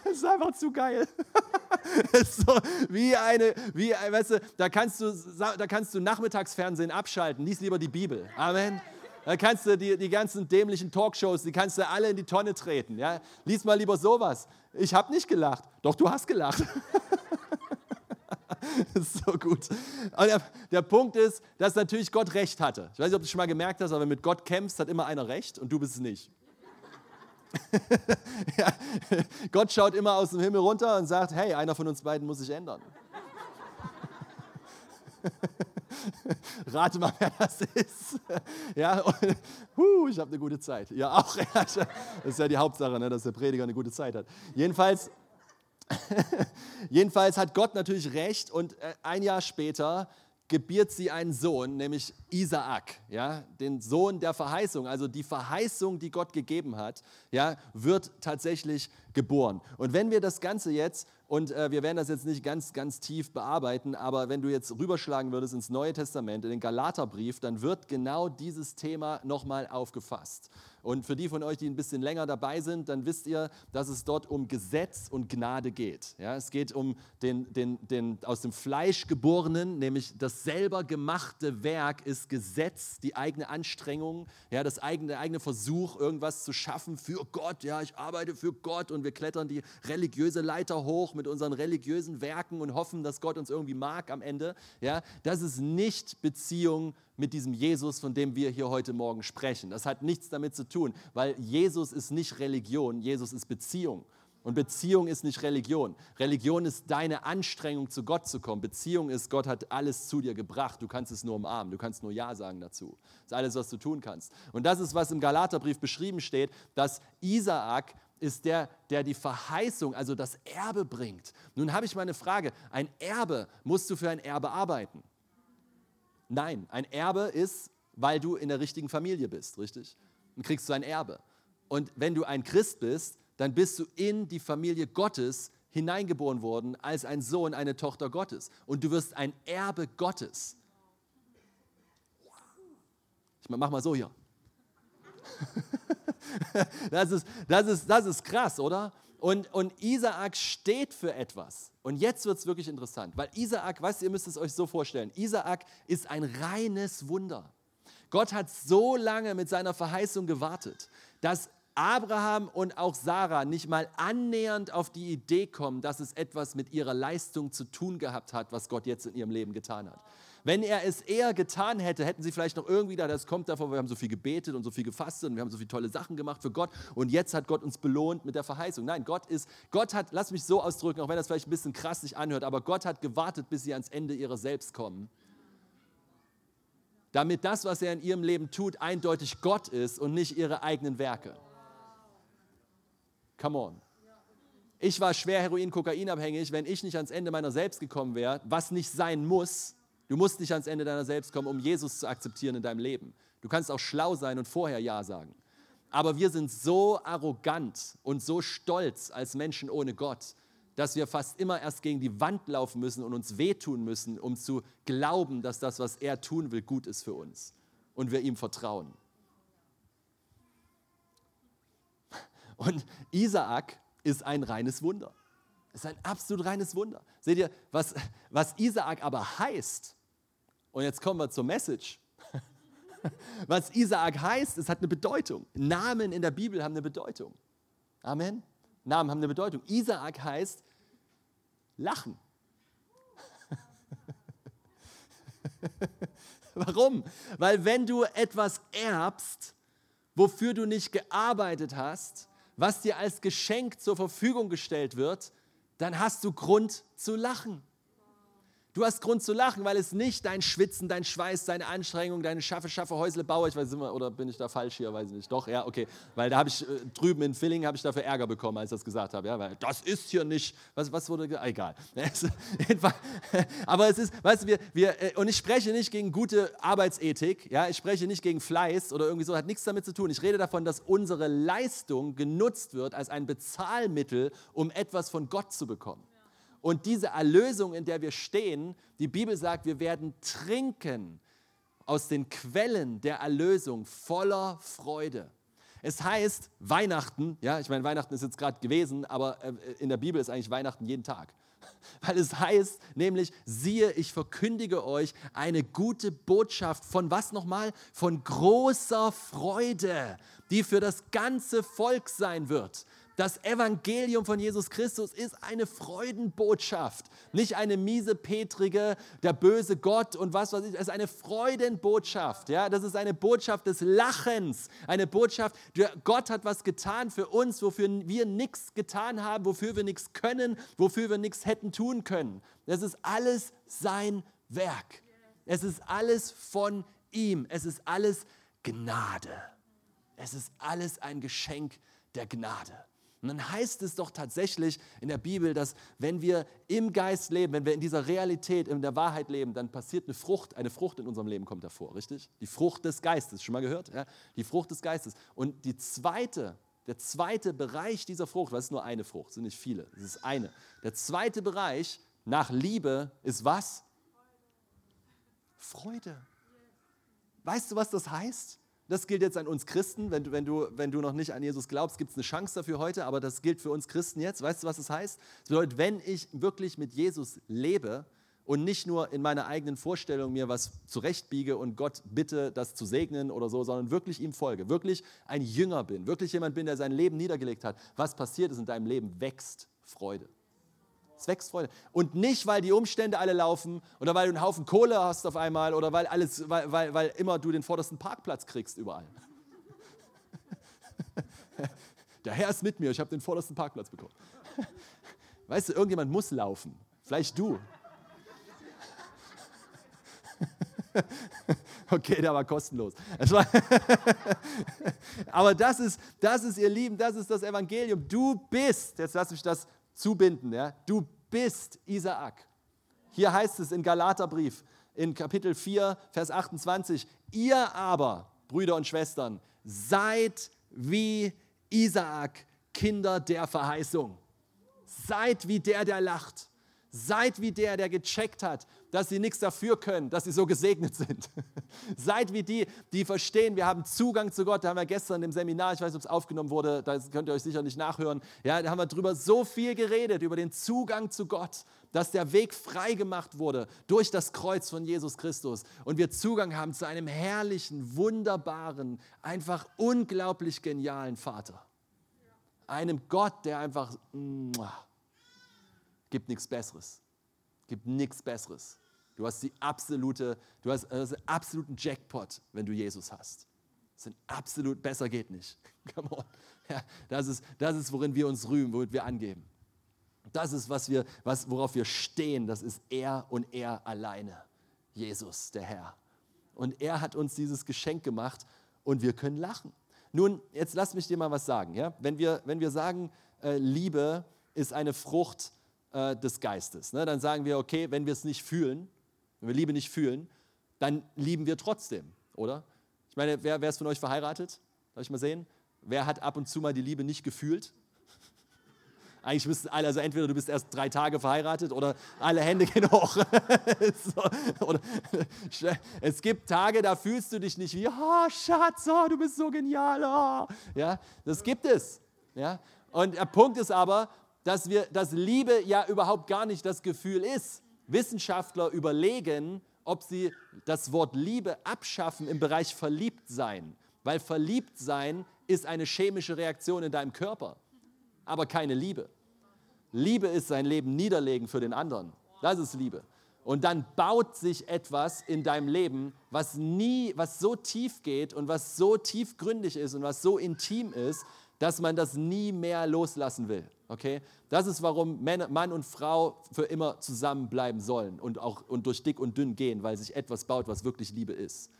Das ist einfach zu geil. Das ist so wie eine, wie, weißt du, da kannst du, da kannst du Nachmittagsfernsehen abschalten, lies lieber die Bibel. Amen. Da kannst du die, die ganzen dämlichen Talkshows, die kannst du alle in die Tonne treten. Ja? Lies mal lieber sowas. Ich habe nicht gelacht. Doch, du hast gelacht. ist so gut. Und der, der, Punkt ist, dass natürlich Gott Recht hatte. Ich weiß nicht, ob du schon mal gemerkt hast, aber wenn du mit Gott kämpfst, hat immer einer Recht und du bist es nicht. ja, Gott schaut immer aus dem Himmel runter und sagt, hey, einer von uns beiden muss sich ändern. Rate mal, wer das ist. Ja, und, huh, ich habe eine gute Zeit. Ja, auch. Das ist ja die Hauptsache, ne, dass der Prediger eine gute Zeit hat. Jedenfalls, Jedenfalls hat Gott natürlich recht und äh, ein Jahr später gebiert sie einen Sohn, nämlich Isaak, ja, den Sohn der Verheißung. Also die Verheißung, die Gott gegeben hat, ja, wird tatsächlich geboren. Und wenn wir das Ganze jetzt, und äh, wir werden das jetzt nicht ganz, ganz tief bearbeiten, aber wenn du jetzt rüberschlagen würdest ins Neue Testament, in den Galaterbrief, dann wird genau dieses Thema nochmal aufgefasst. Und für die von euch, die ein bisschen länger dabei sind, dann wisst ihr, dass es dort um Gesetz und Gnade geht. Ja, es geht um den, den, den aus dem Fleisch geborenen, nämlich das selber gemachte Werk ist Gesetz, die eigene Anstrengung, ja, das eigene, der eigene Versuch, irgendwas zu schaffen für Gott. Ja, ich arbeite für Gott und wir klettern die religiöse Leiter hoch mit unseren religiösen Werken und hoffen, dass Gott uns irgendwie mag am Ende. Ja, das ist nicht Beziehung mit diesem Jesus, von dem wir hier heute Morgen sprechen. Das hat nichts damit zu tun, weil Jesus ist nicht Religion, Jesus ist Beziehung. Und Beziehung ist nicht Religion. Religion ist deine Anstrengung, zu Gott zu kommen. Beziehung ist, Gott hat alles zu dir gebracht. Du kannst es nur umarmen. Du kannst nur Ja sagen dazu. Das ist alles, was du tun kannst. Und das ist, was im Galaterbrief beschrieben steht, dass Isaak ist der, der die Verheißung, also das Erbe bringt. Nun habe ich mal eine Frage. Ein Erbe, musst du für ein Erbe arbeiten? Nein, ein Erbe ist, weil du in der richtigen Familie bist, richtig? Dann kriegst du ein Erbe. Und wenn du ein Christ bist, dann bist du in die Familie Gottes hineingeboren worden als ein Sohn, eine Tochter Gottes. Und du wirst ein Erbe Gottes. Ich mach mal so hier. Das ist, das ist, das ist krass, oder? Und, und Isaak steht für etwas. Und jetzt wird es wirklich interessant, weil Isaak, weißt du, ihr müsst es euch so vorstellen, Isaak ist ein reines Wunder. Gott hat so lange mit seiner Verheißung gewartet, dass Abraham und auch Sarah nicht mal annähernd auf die Idee kommen, dass es etwas mit ihrer Leistung zu tun gehabt hat, was Gott jetzt in ihrem Leben getan hat. Wenn er es eher getan hätte, hätten sie vielleicht noch irgendwie da, das kommt davon, wir haben so viel gebetet und so viel gefastet und wir haben so viele tolle Sachen gemacht für Gott und jetzt hat Gott uns belohnt mit der Verheißung. Nein, Gott ist, Gott hat, lass mich so ausdrücken, auch wenn das vielleicht ein bisschen krass sich anhört, aber Gott hat gewartet, bis sie ans Ende ihrer selbst kommen damit das, was er in ihrem Leben tut, eindeutig Gott ist und nicht ihre eigenen Werke. Come on. Ich war schwer Heroin-Kokain-abhängig, wenn ich nicht ans Ende meiner selbst gekommen wäre, was nicht sein muss, Du musst nicht ans Ende deiner selbst kommen, um Jesus zu akzeptieren in deinem Leben. Du kannst auch schlau sein und vorher Ja sagen. Aber wir sind so arrogant und so stolz als Menschen ohne Gott, dass wir fast immer erst gegen die Wand laufen müssen und uns wehtun müssen, um zu glauben, dass das, was er tun will, gut ist für uns und wir ihm vertrauen. Und Isaak ist ein reines Wunder. Ist ein absolut reines Wunder. Seht ihr, was, was Isaak aber heißt, und jetzt kommen wir zur Message. Was Isaak heißt, es hat eine Bedeutung. Namen in der Bibel haben eine Bedeutung. Amen. Namen haben eine Bedeutung. Isaak heißt lachen. Warum? Weil wenn du etwas erbst, wofür du nicht gearbeitet hast, was dir als Geschenk zur Verfügung gestellt wird, dann hast du Grund zu lachen. Du hast Grund zu lachen, weil es nicht dein Schwitzen, dein Schweiß, deine Anstrengung, deine Schaffe, Schaffe, Häusle, Bauer, ich weiß immer, oder bin ich da falsch hier, weiß ich nicht. Doch, ja, okay. Weil da habe ich, äh, drüben in Filling habe ich dafür Ärger bekommen, als ich das gesagt habe. Ja, weil das ist hier nicht, was, was wurde, egal. Aber es ist, weißt du, wir, wir, äh, und ich spreche nicht gegen gute Arbeitsethik, ja, ich spreche nicht gegen Fleiß oder irgendwie so, hat nichts damit zu tun. Ich rede davon, dass unsere Leistung genutzt wird als ein Bezahlmittel, um etwas von Gott zu bekommen. Und diese Erlösung, in der wir stehen, die Bibel sagt, wir werden trinken aus den Quellen der Erlösung voller Freude. Es heißt Weihnachten, ja, ich meine, Weihnachten ist jetzt gerade gewesen, aber äh, in der Bibel ist eigentlich Weihnachten jeden Tag. Weil es heißt nämlich, siehe, ich verkündige euch eine gute Botschaft von was nochmal? Von großer Freude, die für das ganze Volk sein wird. Das Evangelium von Jesus Christus ist eine Freudenbotschaft, nicht eine miese, petrige, der böse Gott und was weiß ich. Es ist eine Freudenbotschaft. Ja? Das ist eine Botschaft des Lachens, eine Botschaft, Gott hat was getan für uns, wofür wir nichts getan haben, wofür wir nichts können, wofür wir nichts hätten tun können. Das ist alles sein Werk. Es ist alles von ihm. Es ist alles Gnade. Es ist alles ein Geschenk der Gnade. Und dann heißt es doch tatsächlich in der Bibel, dass wenn wir im Geist leben, wenn wir in dieser Realität, in der Wahrheit leben, dann passiert eine Frucht, eine Frucht in unserem Leben kommt hervor, richtig? Die Frucht des Geistes, schon mal gehört? Ja? Die Frucht des Geistes. Und die zweite, der zweite Bereich dieser Frucht, was ist nur eine Frucht, sind nicht viele, es ist eine. Der zweite Bereich nach Liebe ist was? Freude. Weißt du, was das heißt? Das gilt jetzt an uns Christen. Wenn du, wenn du, wenn du noch nicht an Jesus glaubst, gibt es eine Chance dafür heute, aber das gilt für uns Christen jetzt. Weißt du, was das heißt? Das bedeutet, wenn ich wirklich mit Jesus lebe und nicht nur in meiner eigenen Vorstellung mir was zurechtbiege und Gott bitte, das zu segnen oder so, sondern wirklich ihm folge, wirklich ein Jünger bin, wirklich jemand bin, der sein Leben niedergelegt hat, was passiert ist in deinem Leben, wächst Freude. Es Freude. Und nicht, weil die Umstände alle laufen oder weil du einen Haufen Kohle hast auf einmal oder weil, alles, weil, weil, weil immer du den vordersten Parkplatz kriegst überall. Der Herr ist mit mir, ich habe den vordersten Parkplatz bekommen. Weißt du, irgendjemand muss laufen. Vielleicht du. Okay, der war kostenlos. War Aber das ist, das ist, ihr Lieben, das ist das Evangelium. Du bist, jetzt lass mich das zubinden. Ja? Du bist Isaak. Hier heißt es in Galaterbrief, in Kapitel 4, Vers 28, ihr aber, Brüder und Schwestern, seid wie Isaak, Kinder der Verheißung. Seid wie der, der lacht. Seid wie der, der gecheckt hat, dass sie nichts dafür können, dass sie so gesegnet sind. Seid wie die, die verstehen, wir haben Zugang zu Gott. Da haben wir gestern im Seminar, ich weiß nicht, ob es aufgenommen wurde, da könnt ihr euch sicher nicht nachhören. Ja, da haben wir drüber so viel geredet, über den Zugang zu Gott, dass der Weg frei gemacht wurde durch das Kreuz von Jesus Christus. Und wir Zugang haben zu einem herrlichen, wunderbaren, einfach unglaublich genialen Vater. Einem Gott, der einfach, gibt nichts Besseres. Gibt nichts Besseres. Du hast die absolute, du hast, also einen absoluten Jackpot, wenn du Jesus hast. Das ist absolut besser geht nicht. Come on. Ja, das, ist, das ist, worin wir uns rühmen, womit wir angeben. Das ist, was wir, was, worauf wir stehen. Das ist er und er alleine. Jesus, der Herr. Und er hat uns dieses Geschenk gemacht und wir können lachen. Nun, jetzt lass mich dir mal was sagen. Ja? Wenn, wir, wenn wir sagen, äh, Liebe ist eine Frucht äh, des Geistes. Ne? Dann sagen wir, okay, wenn wir es nicht fühlen, wenn wir Liebe nicht fühlen, dann lieben wir trotzdem, oder? Ich meine, wer, wer ist von euch verheiratet? Darf ich mal sehen? Wer hat ab und zu mal die Liebe nicht gefühlt? Eigentlich müssten alle, also entweder du bist erst drei Tage verheiratet oder alle Hände gehen hoch. so, oder, es gibt Tage, da fühlst du dich nicht wie, oh Schatz, oh, du bist so genial. Oh. Ja, das gibt es. Ja? Und der Punkt ist aber, dass, wir, dass Liebe ja überhaupt gar nicht das Gefühl ist. Wissenschaftler überlegen, ob sie das Wort Liebe abschaffen im Bereich Verliebtsein, weil Verliebtsein ist eine chemische Reaktion in deinem Körper, aber keine Liebe. Liebe ist sein Leben niederlegen für den anderen. Das ist Liebe. Und dann baut sich etwas in deinem Leben, was nie, was so tief geht und was so tiefgründig ist und was so intim ist, dass man das nie mehr loslassen will. Okay? Das ist, warum Mann und Frau für immer zusammenbleiben sollen und auch und durch dick und dünn gehen, weil sich etwas baut, was wirklich Liebe ist.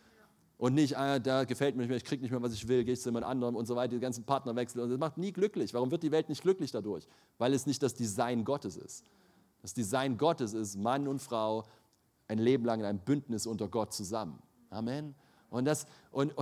Und nicht, ah, da gefällt mir nicht mehr, ich kriege nicht mehr, was ich will, gehe ich zu jemand anderem und so weiter, die ganzen Partnerwechsel. Und das macht nie glücklich. Warum wird die Welt nicht glücklich dadurch? Weil es nicht das Design Gottes ist. Das Design Gottes ist, Mann und Frau ein Leben lang in einem Bündnis unter Gott zusammen. Amen. Und, das, und,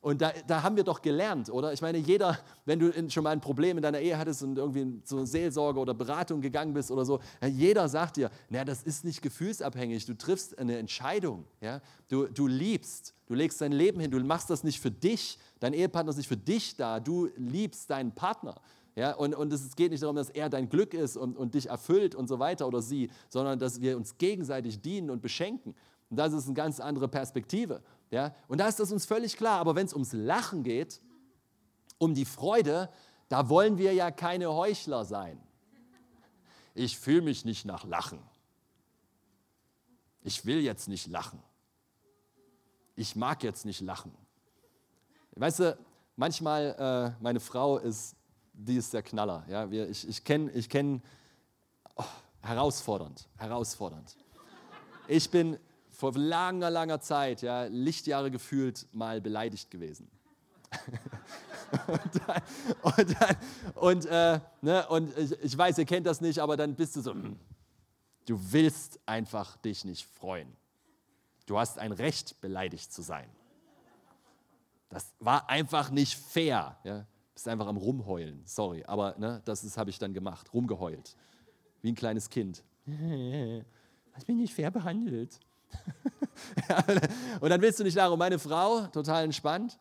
und da, da, haben wir doch gelernt, oder? Ich meine, jeder, wenn du schon mal ein Problem in deiner Ehe hattest und irgendwie zur Seelsorge oder Beratung gegangen bist oder so, jeder sagt dir, na, das ist nicht gefühlsabhängig, du triffst eine Entscheidung. Ja? Du, du liebst, du legst dein Leben hin, du machst das nicht für dich, dein Ehepartner ist nicht für dich da, du liebst deinen Partner. Ja, und, und es geht nicht darum, dass er dein Glück ist und, und dich erfüllt und so weiter oder sie, sondern dass wir uns gegenseitig dienen und beschenken. Und das ist eine ganz andere Perspektive. Ja? Und da ist das uns völlig klar. Aber wenn es ums Lachen geht, um die Freude, da wollen wir ja keine Heuchler sein. Ich fühle mich nicht nach Lachen. Ich will jetzt nicht lachen. Ich mag jetzt nicht lachen. Weißt du, manchmal, äh, meine Frau ist, die ist der Knaller. Ja? Wir, ich ich kenne, ich kenn, oh, herausfordernd, herausfordernd. Ich bin, vor langer, langer Zeit, ja, Lichtjahre gefühlt, mal beleidigt gewesen. und dann, und, dann, und, äh, ne, und ich, ich, weiß, ihr kennt das nicht, aber dann bist du so, hm, du willst einfach dich nicht freuen. Du hast ein Recht, beleidigt zu sein. Das war einfach nicht fair. Ja? Bist einfach am Rumheulen, sorry, aber ne, das habe ich dann gemacht, rumgeheult. Wie ein kleines Kind. Hast mich nicht fair behandelt. und dann willst du nicht. Und meine Frau, total entspannt,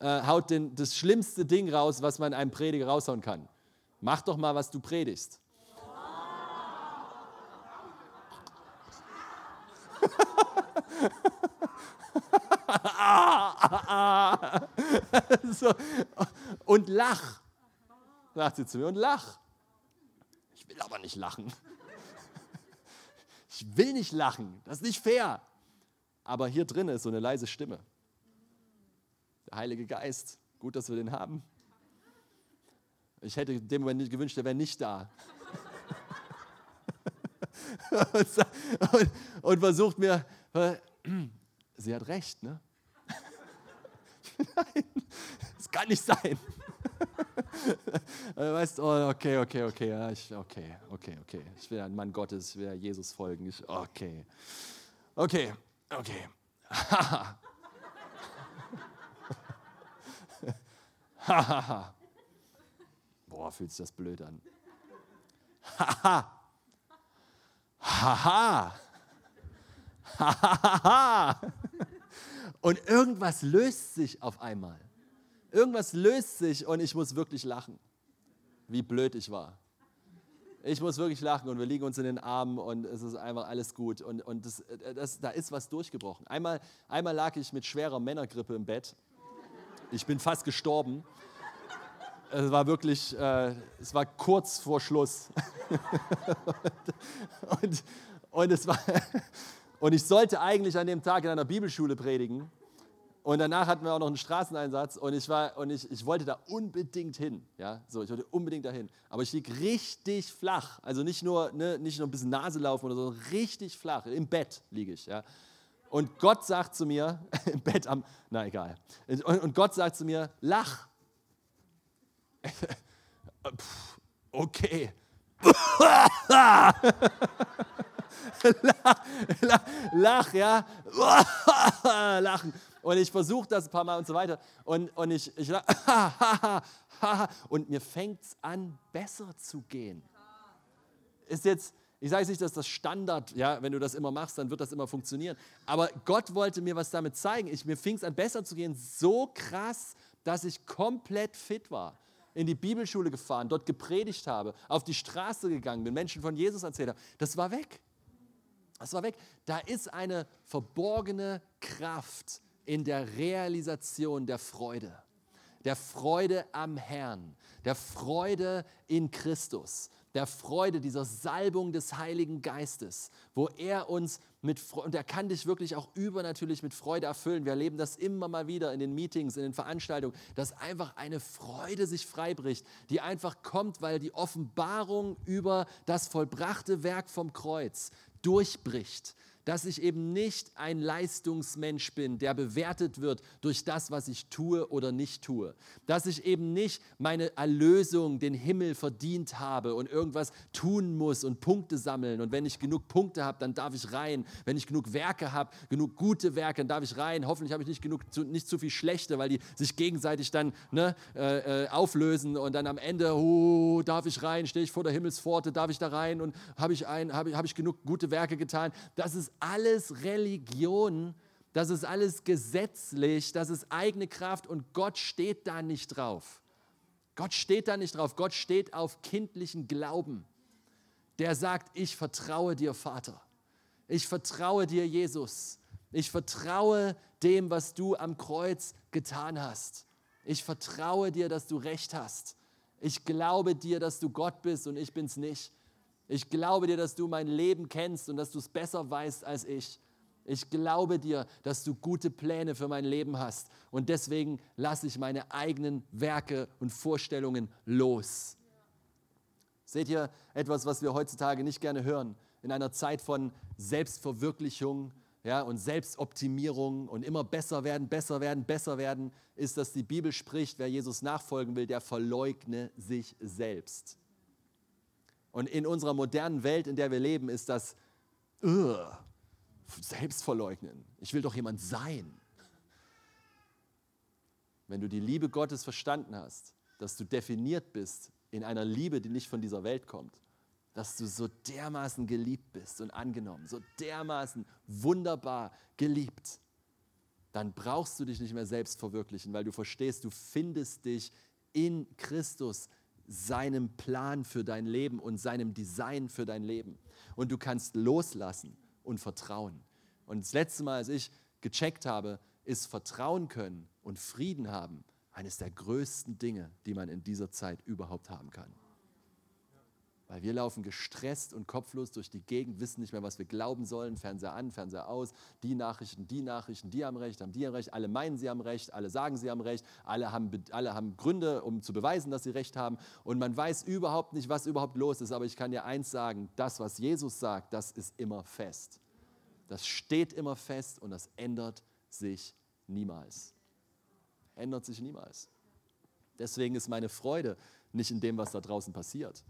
äh, haut den, das schlimmste Ding raus, was man einem Prediger raushauen kann. Mach doch mal, was du predigst. so. Und lach, sagt sie zu mir, und lach. Ich will aber nicht lachen. Ich will nicht lachen, das ist nicht fair. Aber hier drin ist so eine leise Stimme. Der Heilige Geist, gut, dass wir den haben. Ich hätte dem Moment nicht gewünscht, der wäre nicht da. und, und, versucht mir, sie hat recht, ne? Nein, das kann nicht sein. weißt du, oh, okay, okay, okay, ja, ich, okay, okay, okay. Ich will ein Mann Gottes, ich will Jesus folgen. Ich, okay, okay, okay. Boah, fühlt sich das blöd an. Haha. Haha. Haha. Und irgendwas löst sich auf einmal. Irgendwas löst sich und ich muss wirklich lachen, wie blöd ich war. Ich muss wirklich lachen und wir liegen uns in den Armen und es ist einfach alles gut. Und, und das, das, da ist was durchgebrochen. Einmal, einmal lag ich mit schwerer Männergrippe im Bett. Ich bin fast gestorben. Es war wirklich, äh, es war kurz vor Schluss. und, und, und, es war, und ich sollte eigentlich an dem Tag in einer Bibelschule predigen. Und danach hatten wir auch noch einen Straßeneinsatz und ich, war, und ich, ich wollte da unbedingt hin. Ja? So, ich wollte unbedingt dahin. Aber ich lieg richtig flach. Also nicht nur, ne, nicht nur ein bisschen Nase laufen oder so, richtig flach. Im Bett liege ich. Ja? Und Gott sagt zu mir, im Bett am, na egal. Und, und Gott sagt zu mir, lach. okay. lach, lach, lach, ja. Lachen. Und ich versuche das ein paar Mal und so weiter. Und, und ich, ich und mir fängt es an, besser zu gehen. Ist jetzt, ich sage nicht, dass das Standard, ja, wenn du das immer machst, dann wird das immer funktionieren. Aber Gott wollte mir was damit zeigen. Ich, mir fing es an, besser zu gehen, so krass, dass ich komplett fit war. In die Bibelschule gefahren, dort gepredigt habe, auf die Straße gegangen bin, Menschen von Jesus erzählt habe. Das war weg. Das war weg. Da ist eine verborgene Kraft, in der Realisation der Freude. Der Freude am Herrn, der Freude in Christus, der Freude dieser Salbung des Heiligen Geistes, wo er uns mit Freude, und er kann dich wirklich auch übernatürlich mit Freude erfüllen. Wir erleben das immer mal wieder in den Meetings, in den Veranstaltungen, dass einfach eine Freude sich freibricht, die einfach kommt, weil die Offenbarung über das vollbrachte Werk vom Kreuz durchbricht dass ich eben nicht ein Leistungsmensch bin, der bewertet wird durch das, was ich tue oder nicht tue. Dass ich eben nicht meine Erlösung, den Himmel verdient habe und irgendwas tun muss und Punkte sammeln. Und wenn ich genug Punkte habe, dann darf ich rein. Wenn ich genug Werke habe, genug gute Werke, dann darf ich rein. Hoffentlich habe ich nicht genug, nicht zu viel schlechte, weil die sich gegenseitig dann ne, äh, äh, auflösen und dann am Ende, oh, darf ich rein, stehe ich vor der Himmelspforte, darf ich da rein und habe ich, ein, habe, habe ich genug gute Werke getan. Das ist alles Religion, das ist alles gesetzlich, das ist eigene Kraft und Gott steht da nicht drauf. Gott steht da nicht drauf. Gott steht auf kindlichen Glauben. Der sagt, ich vertraue dir, Vater. Ich vertraue dir, Jesus. Ich vertraue dem, was du am Kreuz getan hast. Ich vertraue dir, dass du recht hast. Ich glaube dir, dass du Gott bist und ich bin's nicht. Ich glaube dir, dass du mein Leben kennst und dass du es besser weißt als ich. Ich glaube dir, dass du gute Pläne für mein Leben hast. Und deswegen lasse ich meine eigenen Werke und Vorstellungen los. Seht ihr etwas, was wir heutzutage nicht gerne hören? In einer Zeit von Selbstverwirklichung ja, und Selbstoptimierung und immer besser werden, besser werden, besser werden, ist, dass die Bibel spricht, wer Jesus nachfolgen will, der verleugne sich selbst. Und in unserer modernen Welt, in der wir leben, ist das uh, Selbstverleugnen. Ich will doch jemand sein. Wenn du die Liebe Gottes verstanden hast, dass du definiert bist in einer Liebe, die nicht von dieser Welt kommt. Dass du so dermaßen geliebt bist und angenommen, so dermaßen wunderbar geliebt. Dann brauchst du dich nicht mehr selbst verwirklichen, weil du verstehst, du findest dich in Christus, seinem Plan für dein Leben und seinem Design für dein Leben. Und du kannst loslassen und vertrauen. Und das letzte Mal, als ich gecheckt habe, ist Vertrauen können und Frieden haben eines der größten Dinge, die man in dieser Zeit überhaupt haben kann. Weil wir laufen gestresst und kopflos durch die Gegend, wissen nicht mehr, was wir glauben sollen. Fernseher an, Fernseher aus, die Nachrichten, die Nachrichten, die haben recht, haben die recht. Alle meinen, sie haben recht, alle sagen, sie haben recht. Alle haben, alle haben Gründe, um zu beweisen, dass sie recht haben. Und man weiß überhaupt nicht, was überhaupt los ist. Aber ich kann dir eins sagen: Das, was Jesus sagt, das ist immer fest. Das steht immer fest und das ändert sich niemals. Ändert sich niemals. Deswegen ist meine Freude nicht in dem, was da draußen passiert.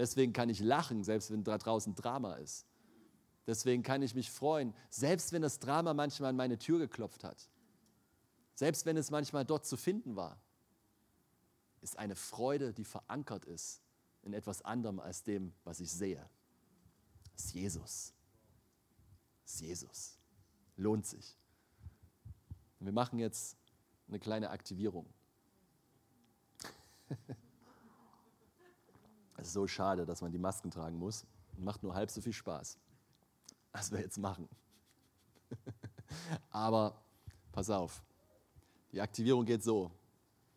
Deswegen kann ich lachen, selbst wenn da draußen Drama ist. Deswegen kann ich mich freuen, selbst wenn das Drama manchmal an meine Tür geklopft hat. Selbst wenn es manchmal dort zu finden war, ist eine Freude, die verankert ist in etwas anderem als dem, was ich sehe. Das ist Jesus. Das ist Jesus. Lohnt sich. Wir machen jetzt eine kleine Aktivierung. Es ist so schade, dass man die Masken tragen muss. Macht nur halb so viel Spaß, als wir jetzt machen. Aber pass auf, die Aktivierung geht so.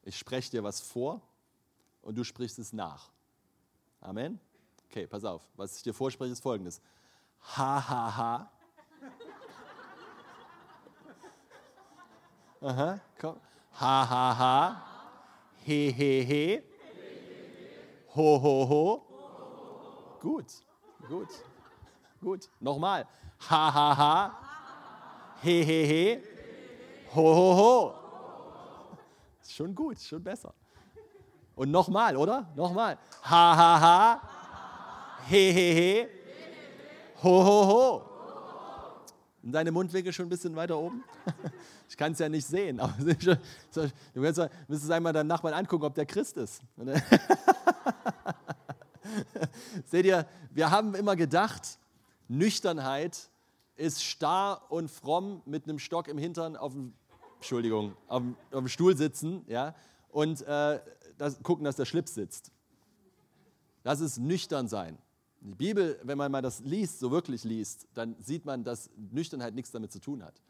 Ich spreche dir was vor und du sprichst es nach. Amen? Okay, pass auf. Was ich dir vorspreche, ist folgendes. Ha, ha, ha. Aha, komm. Ha, ha, ha. He, he, he. Ho, ho, ho. Gut, gut, gut. Nochmal. Ha, ha, ha. He, he, he. Ho, ho, ho. Schon gut, schon besser. Und nochmal, oder? Nochmal. Ha, ha, ha. He, he, he. Ho, ho, ho. Und deine Mundwinkel schon ein bisschen weiter oben? Ich kann es ja nicht sehen, aber du müsstest einmal deinen Nachbarn angucken, ob der Christ ist. Seht ihr, wir haben immer gedacht, Nüchternheit ist starr und fromm mit einem Stock im Hintern auf dem, Entschuldigung, auf dem, auf dem Stuhl sitzen ja, und äh, das, gucken, dass der Schlips sitzt. Das ist nüchtern sein. Die Bibel, wenn man mal das liest, so wirklich liest, dann sieht man, dass Nüchternheit nichts damit zu tun hat.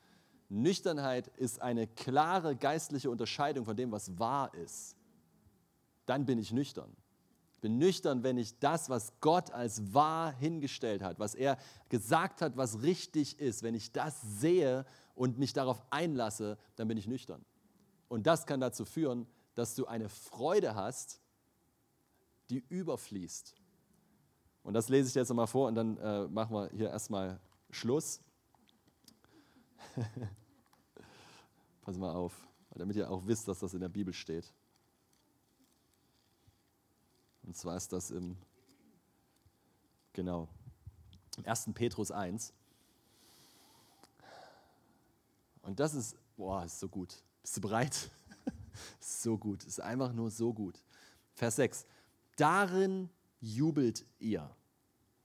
Nüchternheit ist eine klare geistliche Unterscheidung von dem, was wahr ist. Dann bin ich nüchtern bin nüchtern, wenn ich das, was Gott als wahr hingestellt hat, was er gesagt hat, was richtig ist, wenn ich das sehe und mich darauf einlasse, dann bin ich nüchtern. Und das kann dazu führen, dass du eine Freude hast, die überfließt. Und das lese ich jetzt nochmal vor und dann äh, machen wir hier erstmal Schluss. Pass mal auf, damit ihr auch wisst, dass das in der Bibel steht. Und zwar ist das im, genau, im 1. Petrus 1. Und das ist, boah, ist so gut. Bist du bereit? so gut, ist einfach nur so gut. Vers 6. Darin jubelt ihr.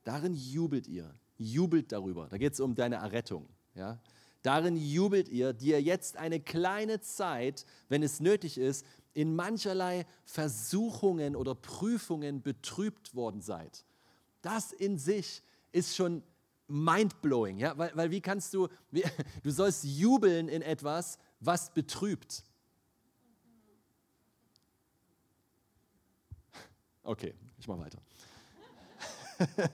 Darin jubelt ihr. Jubelt darüber. Da geht es um deine Errettung. Ja? Darin jubelt ihr, die ihr jetzt eine kleine Zeit, wenn es nötig ist, in mancherlei Versuchungen oder Prüfungen betrübt worden seid. Das in sich ist schon mindblowing, ja? weil, weil wie kannst du, wie, du sollst jubeln in etwas, was betrübt. Okay, ich mache weiter.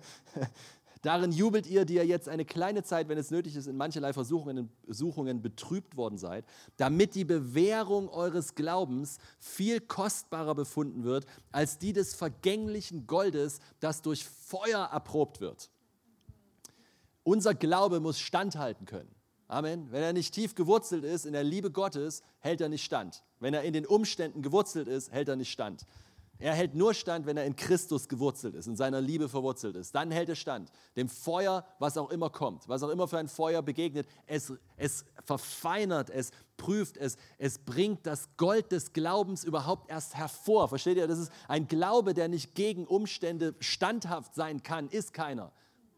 Darin jubelt ihr, die ihr jetzt eine kleine Zeit, wenn es nötig ist, in mancherlei Versuchungen, Versuchungen betrübt worden seid, damit die Bewährung eures Glaubens viel kostbarer befunden wird als die des vergänglichen Goldes, das durch Feuer erprobt wird. Unser Glaube muss standhalten können. Amen. Wenn er nicht tief gewurzelt ist in der Liebe Gottes, hält er nicht stand. Wenn er in den Umständen gewurzelt ist, hält er nicht stand. Er hält nur stand, wenn er in Christus gewurzelt ist, in seiner Liebe verwurzelt ist. Dann hält er stand. Dem Feuer, was auch immer kommt, was auch immer für ein Feuer begegnet, es, es verfeinert, es prüft, es, es bringt das Gold des Glaubens überhaupt erst hervor. Versteht ihr? Das ist ein Glaube, der nicht gegen Umstände standhaft sein kann, ist keiner.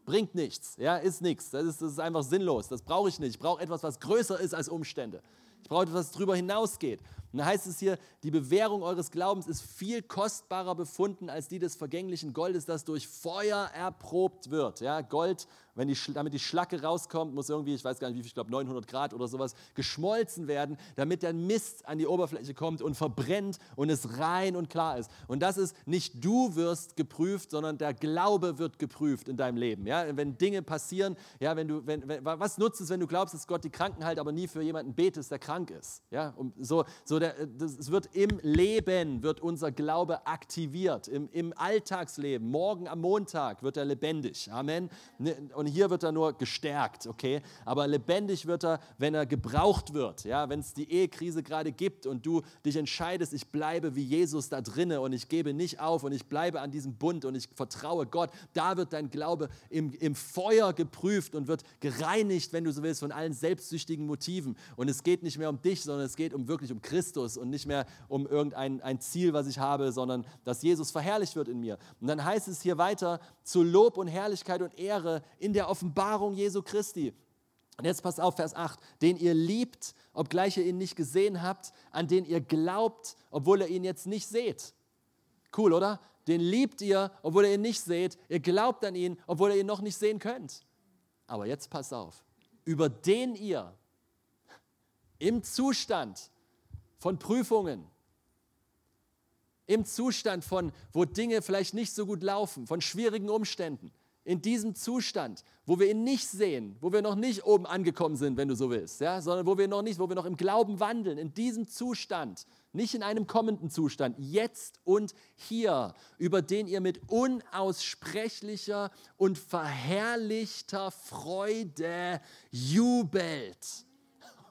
Bringt nichts, ja, ist nichts. Das ist, das ist einfach sinnlos. Das brauche ich nicht. Ich brauche etwas, was größer ist als Umstände. Ich brauche etwas, was darüber hinausgeht. Und da heißt es hier, die Bewährung eures Glaubens ist viel kostbarer befunden als die des vergänglichen Goldes, das durch Feuer erprobt wird. Ja, Gold wenn die, damit die Schlacke rauskommt, muss irgendwie, ich weiß gar nicht wie viel, ich glaube 900 Grad oder sowas, geschmolzen werden, damit der Mist an die Oberfläche kommt und verbrennt und es rein und klar ist. Und das ist nicht du wirst geprüft, sondern der Glaube wird geprüft in deinem Leben. Ja? Wenn Dinge passieren, ja, wenn du, wenn, wenn, was nutzt es, wenn du glaubst, dass Gott die Kranken heilt, aber nie für jemanden betest, der krank ist? Ja? Und so, so der, das, es wird im Leben, wird unser Glaube aktiviert, im, im Alltagsleben. Morgen am Montag wird er lebendig. Amen. Ne, und und hier wird er nur gestärkt, okay? Aber lebendig wird er, wenn er gebraucht wird, ja? Wenn es die Ehekrise gerade gibt und du dich entscheidest, ich bleibe wie Jesus da drinne und ich gebe nicht auf und ich bleibe an diesem Bund und ich vertraue Gott, da wird dein Glaube im, im Feuer geprüft und wird gereinigt, wenn du so willst, von allen selbstsüchtigen Motiven. Und es geht nicht mehr um dich, sondern es geht um wirklich um Christus und nicht mehr um irgendein ein Ziel, was ich habe, sondern dass Jesus verherrlicht wird in mir. Und dann heißt es hier weiter, zu Lob und Herrlichkeit und Ehre in der Offenbarung Jesu Christi. Und jetzt passt auf, Vers 8, den ihr liebt, obgleich ihr ihn nicht gesehen habt, an den ihr glaubt, obwohl ihr ihn jetzt nicht seht. Cool, oder? Den liebt ihr, obwohl ihr ihn nicht seht. Ihr glaubt an ihn, obwohl ihr ihn noch nicht sehen könnt. Aber jetzt passt auf, über den ihr im Zustand von Prüfungen, im Zustand von, wo Dinge vielleicht nicht so gut laufen, von schwierigen Umständen, in diesem Zustand, wo wir ihn nicht sehen, wo wir noch nicht oben angekommen sind, wenn du so willst, ja, sondern wo wir noch nicht, wo wir noch im Glauben wandeln, in diesem Zustand, nicht in einem kommenden Zustand, jetzt und hier, über den ihr mit unaussprechlicher und verherrlichter Freude jubelt.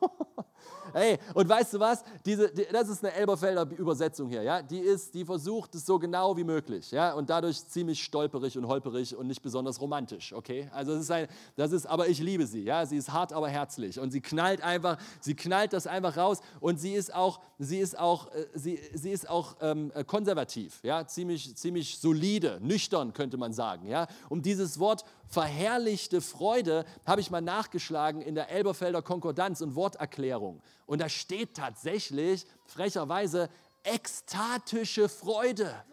Hey, und weißt du was? Diese, die, das ist eine Elberfelder Übersetzung hier. Ja? Die, ist, die versucht es so genau wie möglich. Ja? Und dadurch ziemlich stolperig und holperig und nicht besonders romantisch. Okay? Also das ist ein, das ist, aber ich liebe sie. Ja? Sie ist hart, aber herzlich. Und sie knallt einfach, sie knallt das einfach raus. Und sie ist auch, sie ist auch, äh, sie, sie ist auch ähm, konservativ. Ja? Ziemlich, ziemlich solide, nüchtern könnte man sagen. Ja? Um dieses Wort verherrlichte Freude habe ich mal nachgeschlagen in der Elberfelder Konkordanz und Worterklärung. Und da steht tatsächlich, frecherweise, ekstatische Freude.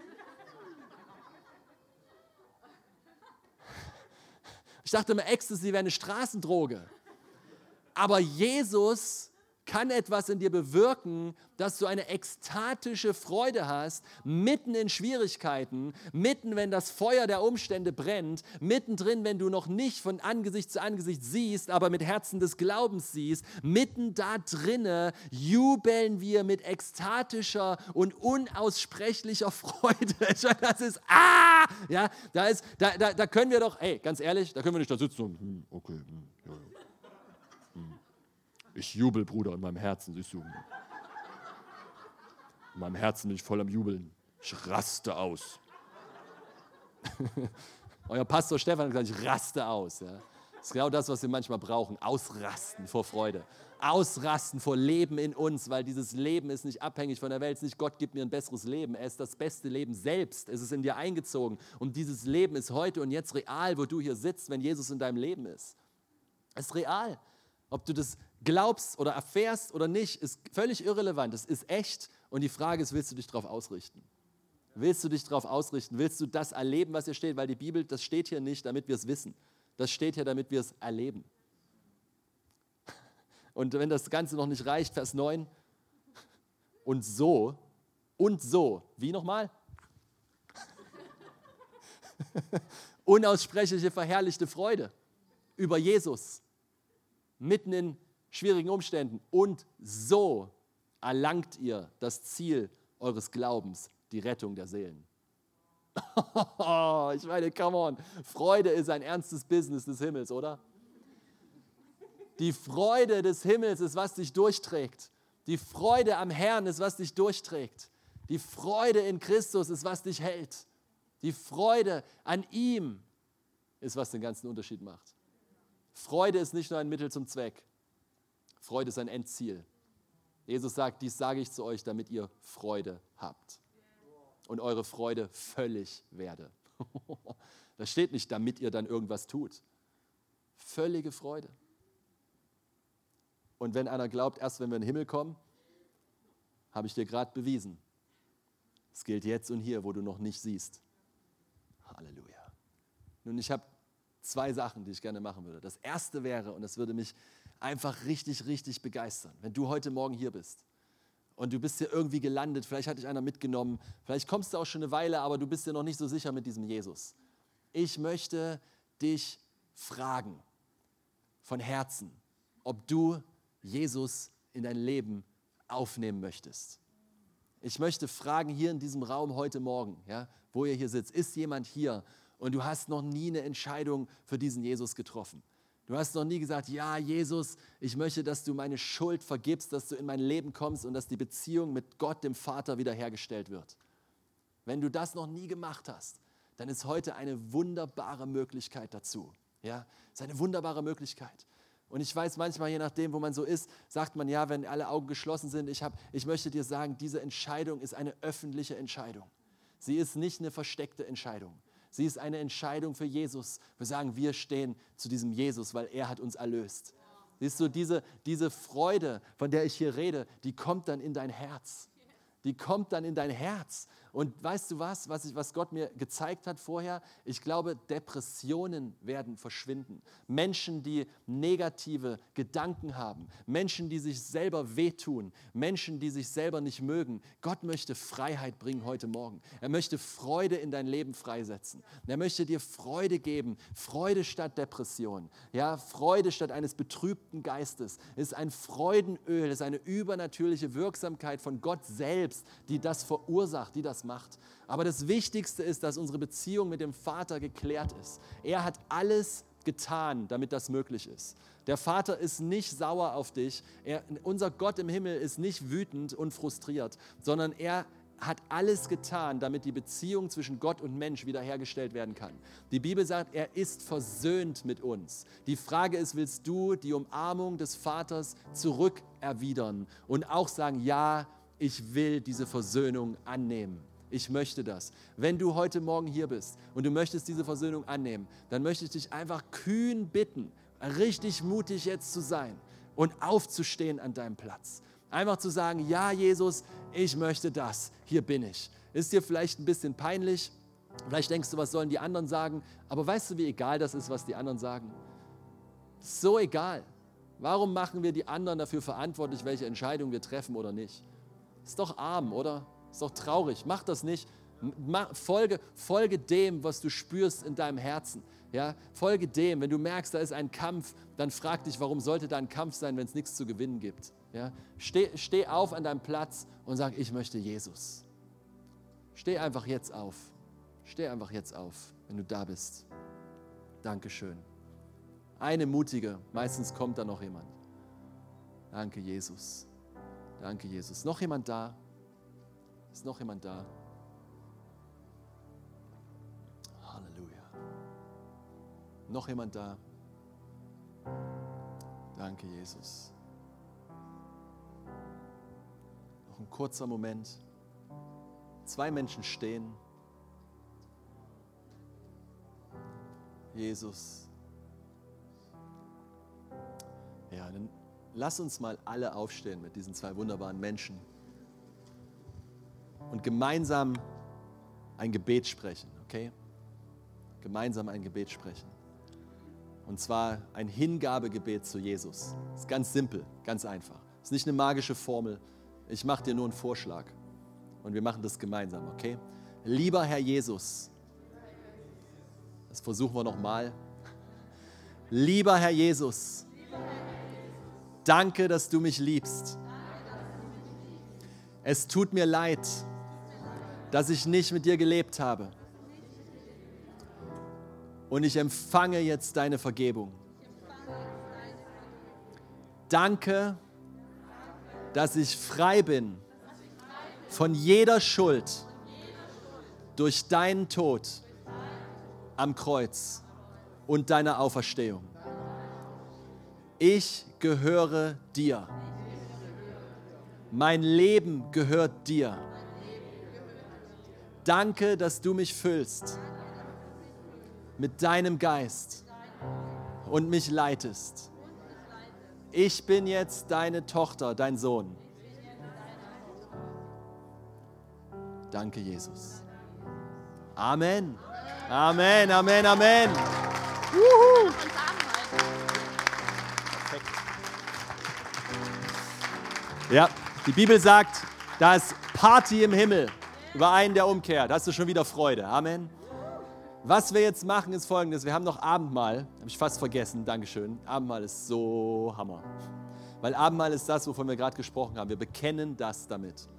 Ich dachte immer, Ecstasy wäre eine Straßendroge. Aber Jesus kann etwas in dir bewirken, dass du eine ekstatische Freude hast, mitten in Schwierigkeiten, mitten, wenn das Feuer der Umstände brennt, mittendrin, wenn du noch nicht von Angesicht zu Angesicht siehst, aber mit Herzen des Glaubens siehst, mitten da drinne jubeln wir mit ekstatischer und unaussprechlicher Freude. Das ist, ah, ja, da ist, da, da, da können wir doch, hey, ganz ehrlich, da können wir nicht da sitzen und, hm, okay, hm. Ich jubel, Bruder, in meinem Herzen, siehst du. In meinem Herzen bin ich voll am Jubeln. Ich raste aus. Euer Pastor Stefan hat gesagt, ich raste aus. Ja. Das ist genau das, was wir manchmal brauchen. Ausrasten vor Freude. Ausrasten vor Leben in uns, weil dieses Leben ist nicht abhängig von der Welt. Es ist nicht Gott gibt mir ein besseres Leben. Er ist das beste Leben selbst. Es ist in dir eingezogen. Und dieses Leben ist heute und jetzt real, wo du hier sitzt, wenn Jesus in deinem Leben ist. Es ist real. Ob du das glaubst oder erfährst oder nicht, ist völlig irrelevant. Es ist echt und die Frage ist, willst du dich darauf ausrichten? Willst du dich darauf ausrichten? Willst du das erleben, was hier steht? Weil die Bibel, das steht hier nicht, damit wir es wissen. Das steht hier, damit wir es erleben. Und wenn das Ganze noch nicht reicht, Vers 9. Und so, und so, wie nochmal? Unaussprechliche, verherrlichte Freude über Jesus mitten in schwierigen Umständen. Und so erlangt ihr das Ziel eures Glaubens, die Rettung der Seelen. ich meine, come on, Freude ist ein ernstes Business des Himmels, oder? Die Freude des Himmels ist, was dich durchträgt. Die Freude am Herrn ist, was dich durchträgt. Die Freude in Christus ist, was dich hält. Die Freude an ihm ist, was den ganzen Unterschied macht. Freude ist nicht nur ein Mittel zum Zweck. Freude ist ein Endziel. Jesus sagt, dies sage ich zu euch, damit ihr Freude habt. Und eure Freude völlig werde. Das steht nicht, damit ihr dann irgendwas tut. Völlige Freude. Und wenn einer glaubt, erst wenn wir in den Himmel kommen, habe ich dir gerade bewiesen. Es gilt jetzt und hier, wo du noch nicht siehst. Halleluja. Nun, ich habe zwei Sachen, die ich gerne machen würde. Das erste wäre, und das würde mich einfach richtig, richtig begeistern, wenn du heute Morgen hier bist und du bist hier irgendwie gelandet, vielleicht hat dich einer mitgenommen, vielleicht kommst du auch schon eine Weile, aber du bist dir noch nicht so sicher mit diesem Jesus. Ich möchte dich fragen von Herzen, ob du Jesus in dein Leben aufnehmen möchtest. Ich möchte fragen hier in diesem Raum heute Morgen, ja, wo ihr hier sitzt, ist jemand hier und du hast noch nie eine Entscheidung für diesen Jesus getroffen? Du hast noch nie gesagt, ja, Jesus, ich möchte, dass du meine Schuld vergibst, dass du in mein Leben kommst und dass die Beziehung mit Gott, dem Vater, wiederhergestellt wird. Wenn du das noch nie gemacht hast, dann ist heute eine wunderbare Möglichkeit dazu. Ja, es ist eine wunderbare Möglichkeit. Und ich weiß manchmal, je nachdem, wo man so ist, sagt man ja, wenn alle Augen geschlossen sind, ich, hab, ich möchte dir sagen, diese Entscheidung ist eine öffentliche Entscheidung. Sie ist nicht eine versteckte Entscheidung. Sie ist eine Entscheidung für Jesus. Wir sagen, wir stehen zu diesem Jesus, weil er hat uns erlöst. Siehst du, diese, diese Freude, von der ich hier rede, die kommt dann in dein Herz. Die kommt dann in dein Herz. Und weißt du was, was, ich, was Gott mir gezeigt hat vorher? Ich glaube, Depressionen werden verschwinden. Menschen, die negative Gedanken haben, Menschen, die sich selber wehtun, Menschen, die sich selber nicht mögen. Gott möchte Freiheit bringen heute Morgen. Er möchte Freude in dein Leben freisetzen. Er möchte dir Freude geben, Freude statt Depression. Ja, Freude statt eines betrübten Geistes. Es ist ein Freudenöl, ist eine übernatürliche Wirksamkeit von Gott selbst, die das verursacht, die das macht. Aber das Wichtigste ist, dass unsere Beziehung mit dem Vater geklärt ist. Er hat alles getan, damit das möglich ist. Der Vater ist nicht sauer auf dich. Er, unser Gott im Himmel ist nicht wütend und frustriert, sondern er hat alles getan, damit die Beziehung zwischen Gott und Mensch wiederhergestellt werden kann. Die Bibel sagt, er ist versöhnt mit uns. Die Frage ist, willst du die Umarmung des Vaters zurückerwidern und auch sagen, ja, ich will diese Versöhnung annehmen. Ich möchte das. Wenn du heute Morgen hier bist und du möchtest diese Versöhnung annehmen, dann möchte ich dich einfach kühn bitten, richtig mutig jetzt zu sein und aufzustehen an deinem Platz. Einfach zu sagen, ja Jesus, ich möchte das, hier bin ich. Ist dir vielleicht ein bisschen peinlich, vielleicht denkst du, was sollen die anderen sagen, aber weißt du, wie egal das ist, was die anderen sagen? So egal. Warum machen wir die anderen dafür verantwortlich, welche Entscheidung wir treffen oder nicht? Ist doch arm, oder? Ist doch traurig. Mach das nicht. Folge, folge dem, was du spürst in deinem Herzen. Ja, folge dem. Wenn du merkst, da ist ein Kampf, dann frag dich, warum sollte da ein Kampf sein, wenn es nichts zu gewinnen gibt. Ja, steh, steh auf an deinem Platz und sag, ich möchte Jesus. Steh einfach jetzt auf. Steh einfach jetzt auf, wenn du da bist. Dankeschön. Eine mutige, meistens kommt da noch jemand. Danke, Jesus. Danke, Jesus. Noch jemand da? Ist noch jemand da? Halleluja. Noch jemand da? Danke, Jesus. Noch ein kurzer Moment. Zwei Menschen stehen. Jesus. Ja, dann lass uns mal alle aufstehen mit diesen zwei wunderbaren Menschen und gemeinsam ein Gebet sprechen, okay? Gemeinsam ein Gebet sprechen. Und zwar ein Hingabegebet zu Jesus. Ist ganz simpel, ganz einfach. Ist nicht eine magische Formel. Ich mache dir nur einen Vorschlag. Und wir machen das gemeinsam, okay? Lieber Herr Jesus, das versuchen wir nochmal. Lieber Herr Jesus, danke, dass du mich liebst. Es tut mir leid, dass ich nicht mit dir gelebt habe. Und ich empfange jetzt deine Vergebung. Danke, dass ich frei bin von jeder Schuld durch deinen Tod am Kreuz und deine Auferstehung. Ich gehöre dir. Mein Leben gehört dir. Danke, dass du mich füllst mit deinem Geist und mich leitest. Ich bin jetzt deine Tochter, dein Sohn. Danke, Jesus. Amen. Amen, Amen, Amen. Juhu. Ja, die Bibel sagt, da ist Party im Himmel über einen, der umkehrt. Hast du schon wieder Freude. Amen. Was wir jetzt machen, ist folgendes. Wir haben noch Abendmahl. Habe ich fast vergessen. Dankeschön. Abendmahl ist so Hammer. Weil Abendmahl ist das, wovon wir gerade gesprochen haben. Wir bekennen das damit.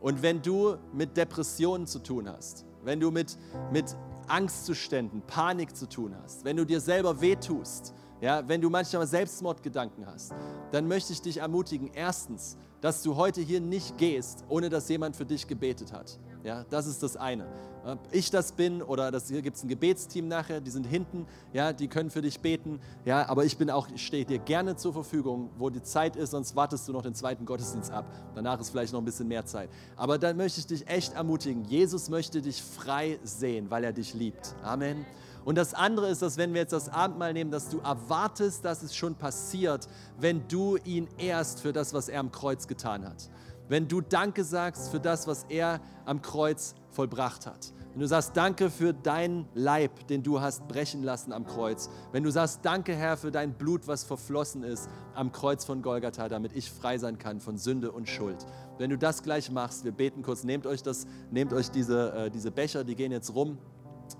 Und wenn du mit Depressionen zu tun hast, wenn du mit, mit Angstzuständen, Panik zu tun hast, wenn du dir selber wehtust, ja, wenn du manchmal Selbstmordgedanken hast, dann möchte ich dich ermutigen, erstens, dass du heute hier nicht gehst, ohne dass jemand für dich gebetet hat. Ja, das ist das eine. Ob ich das bin oder das, hier gibt es ein Gebetsteam nachher, die sind hinten, ja, die können für dich beten. Ja, aber ich bin auch, ich stehe dir gerne zur Verfügung, wo die Zeit ist, sonst wartest du noch den zweiten Gottesdienst ab. Danach ist vielleicht noch ein bisschen mehr Zeit. Aber dann möchte ich dich echt ermutigen. Jesus möchte dich frei sehen, weil er dich liebt. Amen. Und das andere ist, dass wenn wir jetzt das Abendmahl nehmen, dass du erwartest, dass es schon passiert, wenn du ihn ehrst für das, was er am Kreuz getan hat. Wenn du Danke sagst für das, was er am Kreuz vollbracht hat. Wenn du sagst, danke für deinen Leib, den du hast brechen lassen am Kreuz. Wenn du sagst, danke Herr für dein Blut, was verflossen ist am Kreuz von Golgatha, damit ich frei sein kann von Sünde und Schuld. Wenn du das gleich machst, wir beten kurz, nehmt euch, das, nehmt euch diese, äh, diese Becher, die gehen jetzt rum.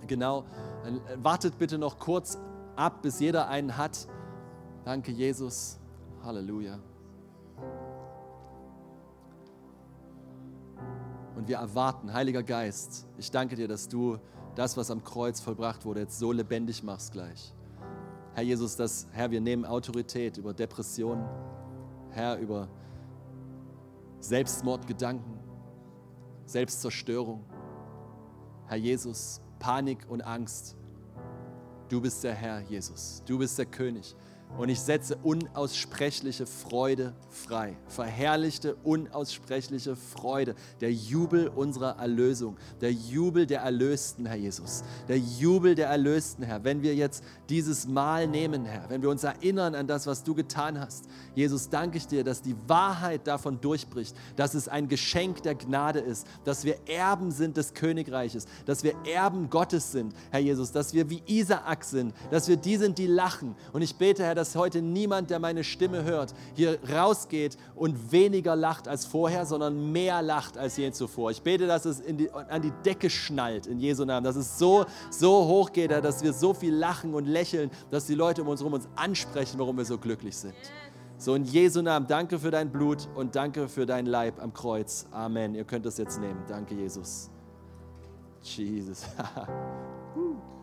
Genau, wartet bitte noch kurz ab, bis jeder einen hat. Danke, Jesus. Halleluja. Und wir erwarten, Heiliger Geist, ich danke dir, dass du das, was am Kreuz vollbracht wurde, jetzt so lebendig machst gleich. Herr Jesus, dass, Herr, wir nehmen Autorität über Depressionen, Herr, über Selbstmordgedanken, Selbstzerstörung. Herr Jesus, Panik und Angst. Du bist der Herr, Jesus. Du bist der König. Und ich setze unaussprechliche Freude frei. Verherrlichte, unaussprechliche Freude. Der Jubel unserer Erlösung. Der Jubel der Erlösten, Herr Jesus. Der Jubel der Erlösten, Herr. Wenn wir jetzt dieses Mahl nehmen, Herr. Wenn wir uns erinnern an das, was du getan hast. Jesus, danke ich dir, dass die Wahrheit davon durchbricht. Dass es ein Geschenk der Gnade ist. Dass wir Erben sind des Königreiches. Dass wir Erben Gottes sind, Herr Jesus. Dass wir wie Isaak sind. Dass wir die sind, die lachen. Und ich bete, Herr, dass heute niemand, der meine Stimme hört, hier rausgeht und weniger lacht als vorher, sondern mehr lacht als je zuvor. Ich bete, dass es die, an die Decke schnallt in Jesu Namen, dass es so, so hoch geht, dass wir so viel lachen und lächeln, dass die Leute um uns herum uns ansprechen, warum wir so glücklich sind. So in Jesu Namen, danke für dein Blut und danke für dein Leib am Kreuz. Amen. Ihr könnt es jetzt nehmen. Danke, Jesus. Jesus.